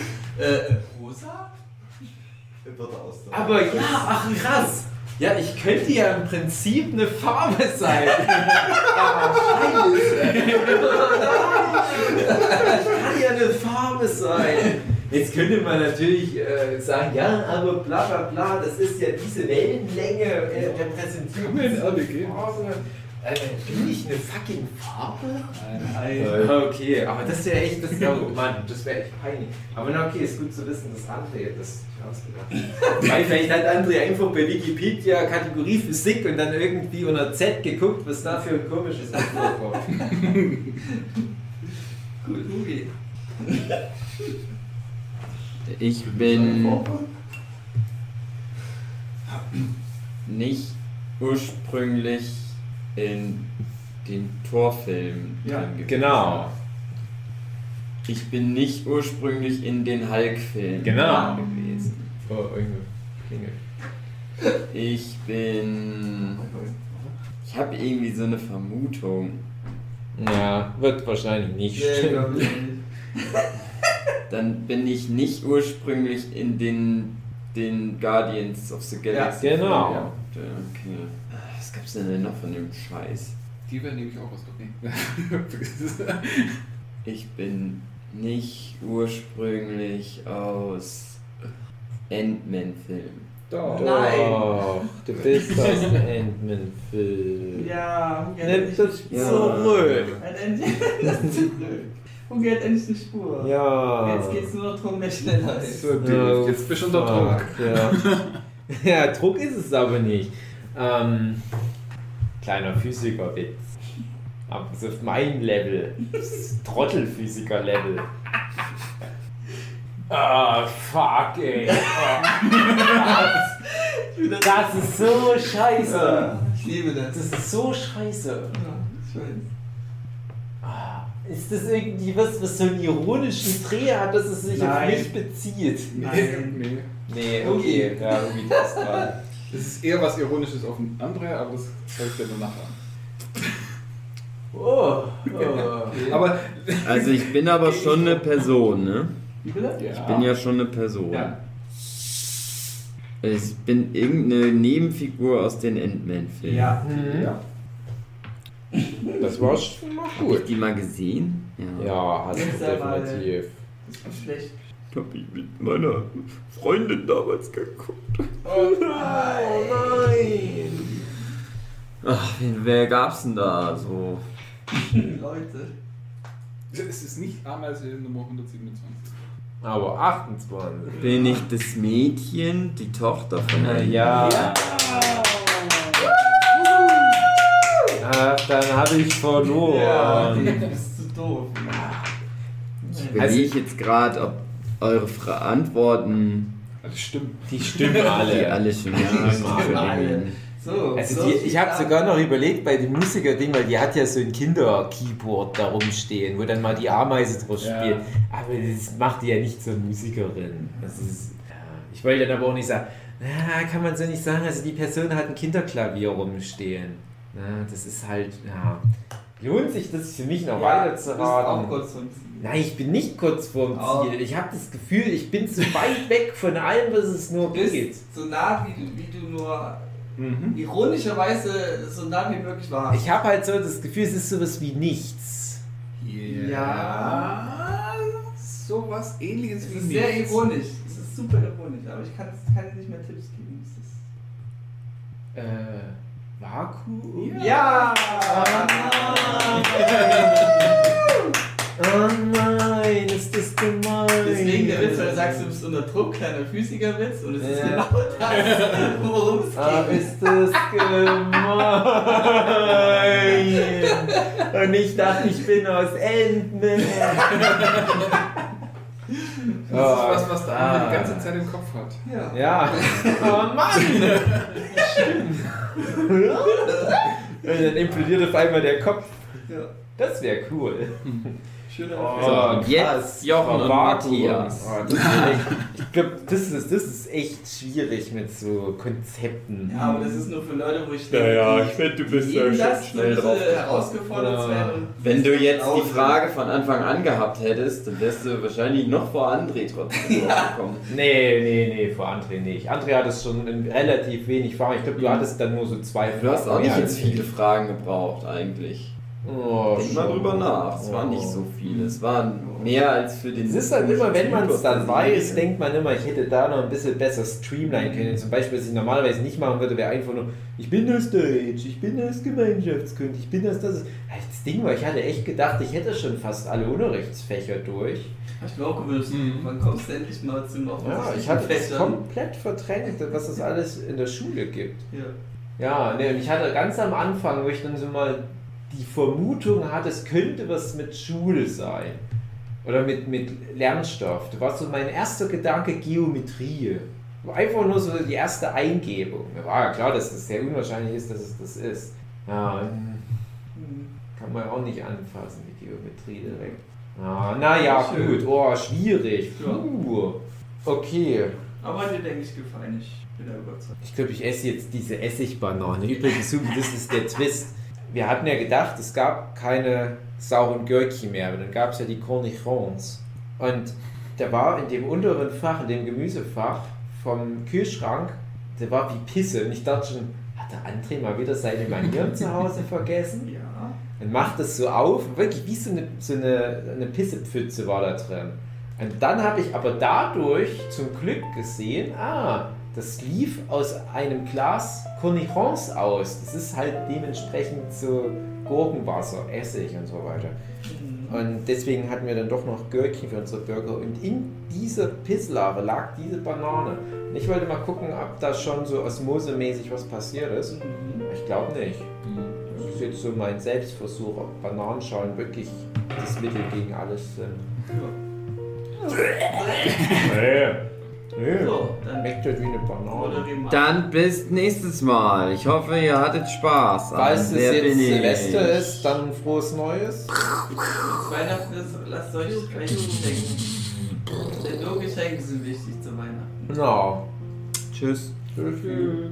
*laughs* Äh, rosa? Er Aber ja, ach krass. Ja, ich könnte ja im Prinzip eine Farbe sein. *laughs* Aber scheiße. *laughs* Ich kann ja eine Farbe sein. Jetzt könnte man natürlich äh, sagen, ja, aber bla bla bla, das ist ja diese Wellenlänge äh, repräsentiert. Kann man? Äh, bin ich eine fucking Farbe? Nein. Okay, aber das wäre echt, das wäre, oh Mann, das wäre echt peinlich. Aber na okay, ist gut zu wissen, dass André das ausgedacht hat. Weil vielleicht hat André einfach bei Wikipedia Kategorie Physik und dann irgendwie unter Z geguckt, was da für ein komisches Wort vorkommt. *laughs* Gut, Hugi. Ich bin nicht ursprünglich in den Torfilmen Ja, drin gewesen. genau. Ich bin nicht ursprünglich in den Hulk-Filmen Genau. drin gewesen. Oh, klingelt. Ich bin. Ich habe irgendwie so eine Vermutung. Ja, wird wahrscheinlich nicht Nee, stimmen. nicht. *laughs* Dann bin ich nicht ursprünglich in den, den Guardians of the Galaxy. Ja, genau. Ja, okay. Was gab's denn noch von dem Scheiß? Die werden nämlich auch aus nee. *laughs* *laughs* Ich bin nicht ursprünglich aus Ant-Man-Filmen. Doch. Nein. Doch, du bist aus dem Ant-Man-Film. Ja, Nimm endlich das eine Spur. zurück. Hat endlich- *laughs* Das zurück. Hugi hat endlich eine Spur. Ja. Jetzt geht's nur noch darum, wer schneller ist. So, Oh, jetzt bist du unter Druck. fuck, Ja. ja, Druck ist es aber nicht. Ähm, kleiner Physikerwitz. Aber so auf mein Level. Trottelphysiker-Level. Ah, fuck, ey. Oh, krass. Das ist so scheiße. Ja, ich liebe das. Das ist so scheiße. Ja, ich weiß. Ah, Ist das irgendwie was, was so einen ironischen Dreh hat, dass es sich Nein. auf mich bezieht? Nein. *laughs* Nee. Nee, okay. Ja, irgendwie das dran. Das ist eher was Ironisches auf ein andere, aber das zeige ich dir nur nachher. Oh, *laughs* oh. Aber Also ich bin aber schon eine Person, ne? Ja. Ich bin ja schon eine Person. Ja. Ich bin irgendeine Nebenfigur aus den Ant-Man-Filmen. Ja. Mhm. ja. Das war schon mal Hab ich die mal gesehen? Ja. Ja, hast du Das ist aber- definitiv. Das war schlecht. Ich hab ich mit meiner Freundin damals geguckt. Oh nein! Ach, wen, wer gab's denn da so? Leute. Es ist nicht Ameise Nummer 127. Aber 28. Bin ich das Mädchen, die Tochter von Na einem? ja. Ach, dann habe ich Ja, verloren. du bist zu doof. Ich überlege jetzt gerade, ob eure Fra Antworten Das stimmt. Die stimmen die alle. Ja, stimmen alle. verlieren. So, Also so die, ich habe sogar noch überlegt bei dem Musiker-Ding, weil die hat ja so ein Kinder-Keyboard da rumstehen, wo dann mal die Ameise drauf Ja. spielt. Aber das macht die ja nicht zur Musikerin. Das ist, ja. Ich wollte dann aber auch nicht sagen, na, kann man so nicht sagen, also die Person hat ein Kinderklavier rumstehen. Na, das ist halt, ja. Lohnt sich das für mich noch ja, weiter du zu bist auch raten? kurz vom Ziel. Nein, ich bin nicht kurz vorm Oh. Ziel. Ich habe das Gefühl, ich bin zu weit weg von allem, was es nur Du bist geht. so nah, wie du, wie du nur Mhm. ironischerweise so nah wie möglich warst. Ich habe halt so das Gefühl, es ist sowas wie nichts. Ja. Sowas ähnliches Es wie ist sehr nichts. ironisch. Es ist super ironisch, aber ich kann, kann dir nicht mehr Tipps geben. Es ist Äh, Vakuum? ja! Oh nein, ist das gemein. Deswegen der Witz, weil du sagst, du bist unter Druck, kleiner Physikerwitz und es ist Ja. genau das, worum es Ah, geht. ist das gemein. Und ich dachte, ich bin aus Ant-Man. Das ist was, was der andere die ganze Zeit im Kopf hat. Ja. Ja. *laughs* Oh Mann! Und *laughs* dann implodiert auf einmal der Kopf. ja. Das wäre cool. *laughs* Oh, So, jetzt Jochen und. Matthias. Oh, das ist echt, ich glaube, das ist, das ist echt schwierig mit so Konzepten. Ja, aber das ist nur für Leute, wo ich Ja, ja, die- ich finde, du bist ja eben schon das schnell drauf. herausgefordert Ja. werden. Wenn du jetzt die Frage von Anfang an gehabt hättest, dann wärst du wahrscheinlich noch vor André trotzdem *laughs* draufgekommen. Nee, nee, nee, vor André nicht. André hat es schon in relativ wenig Fragen. Ich glaube, du hattest dann nur so zwei Du hast auch Fragen. nicht Ja, jetzt viele Fragen gebraucht eigentlich. Oh, Denk mal drüber nach. Es waren nicht so viele. Es waren mehr als für den. Es ist halt immer, wenn man es dann weiß, denkt man immer, ich hätte da noch ein bisschen besser streamline können. Zum Beispiel, was ich normalerweise nicht machen würde, wäre einfach nur, ich bin das Deutsch, ich bin das Gemeinschaftskunde, ich bin das, das. ist- Das Ding war, ich hatte echt gedacht, ich hätte schon fast alle Unterrichtsfächer durch. Ich mir auch gewünscht, Mhm. wann kommst du endlich mal zu noch Ja, ich hatte das komplett verdrängt, was es *laughs* alles in der Schule gibt. Ja. Ja, ne, und ich hatte ganz am Anfang, wo ich dann so mal die Vermutung hatte, es könnte was mit Schule sein. Oder mit, mit Lernstoff. Das war so mein erster Gedanke Geometrie. War Einfach nur so die erste Eingebung. Mir war ja klar, dass es sehr unwahrscheinlich ist, dass es das ist. Ja, kann man auch nicht anfassen, die Geometrie direkt. Ah, naja, gut. Oh, schwierig. Puh. Okay. Aber dir denke ich gefallen. Ich bin da überzeugt. Ich glaube, ich esse jetzt diese Essigbanane. Übrigens, das ist der Twist. Wir hatten ja gedacht, es gab keine sauren Gürkchen mehr, aber dann gab es ja die Cornichons. Und da war in dem unteren Fach, in dem Gemüsefach vom Kühlschrank, der war wie Pisse. Und ich dachte schon, hat der André mal wieder seine Manieren *laughs* zu Hause vergessen? Ja. und macht das so auf, wirklich wie so eine, so eine, eine Pissepfütze war da drin. Und dann habe ich aber dadurch zum Glück gesehen, ah, das lief aus einem Glas Cornichons aus. Das ist halt dementsprechend so Gurkenwasser, Essig und so weiter. Mhm. Und deswegen hatten wir dann doch noch Gürkchen für unsere Burger. Und in dieser Pisslare lag diese Banane. Und ich wollte mal gucken, ob da schon so osmosemäßig was passiert ist. Mhm. Ich glaube nicht. Das ist jetzt so mein Selbstversuch, ob Bananenschalen wirklich das Mittel gegen alles sind. Ja. *laughs* Nö. So, dann Schmeckt halt wie eine Banane. Dann bis nächstes Mal. Ich hoffe, ihr hattet Spaß. Falls es jetzt bin ich? Silvester ist, dann frohes Neues. Weihnachten ist, lasst euch Geschenke schenken. Denn nur Geschenke sind wichtig zu Weihnachten. Genau. Tschüss. Tschüss.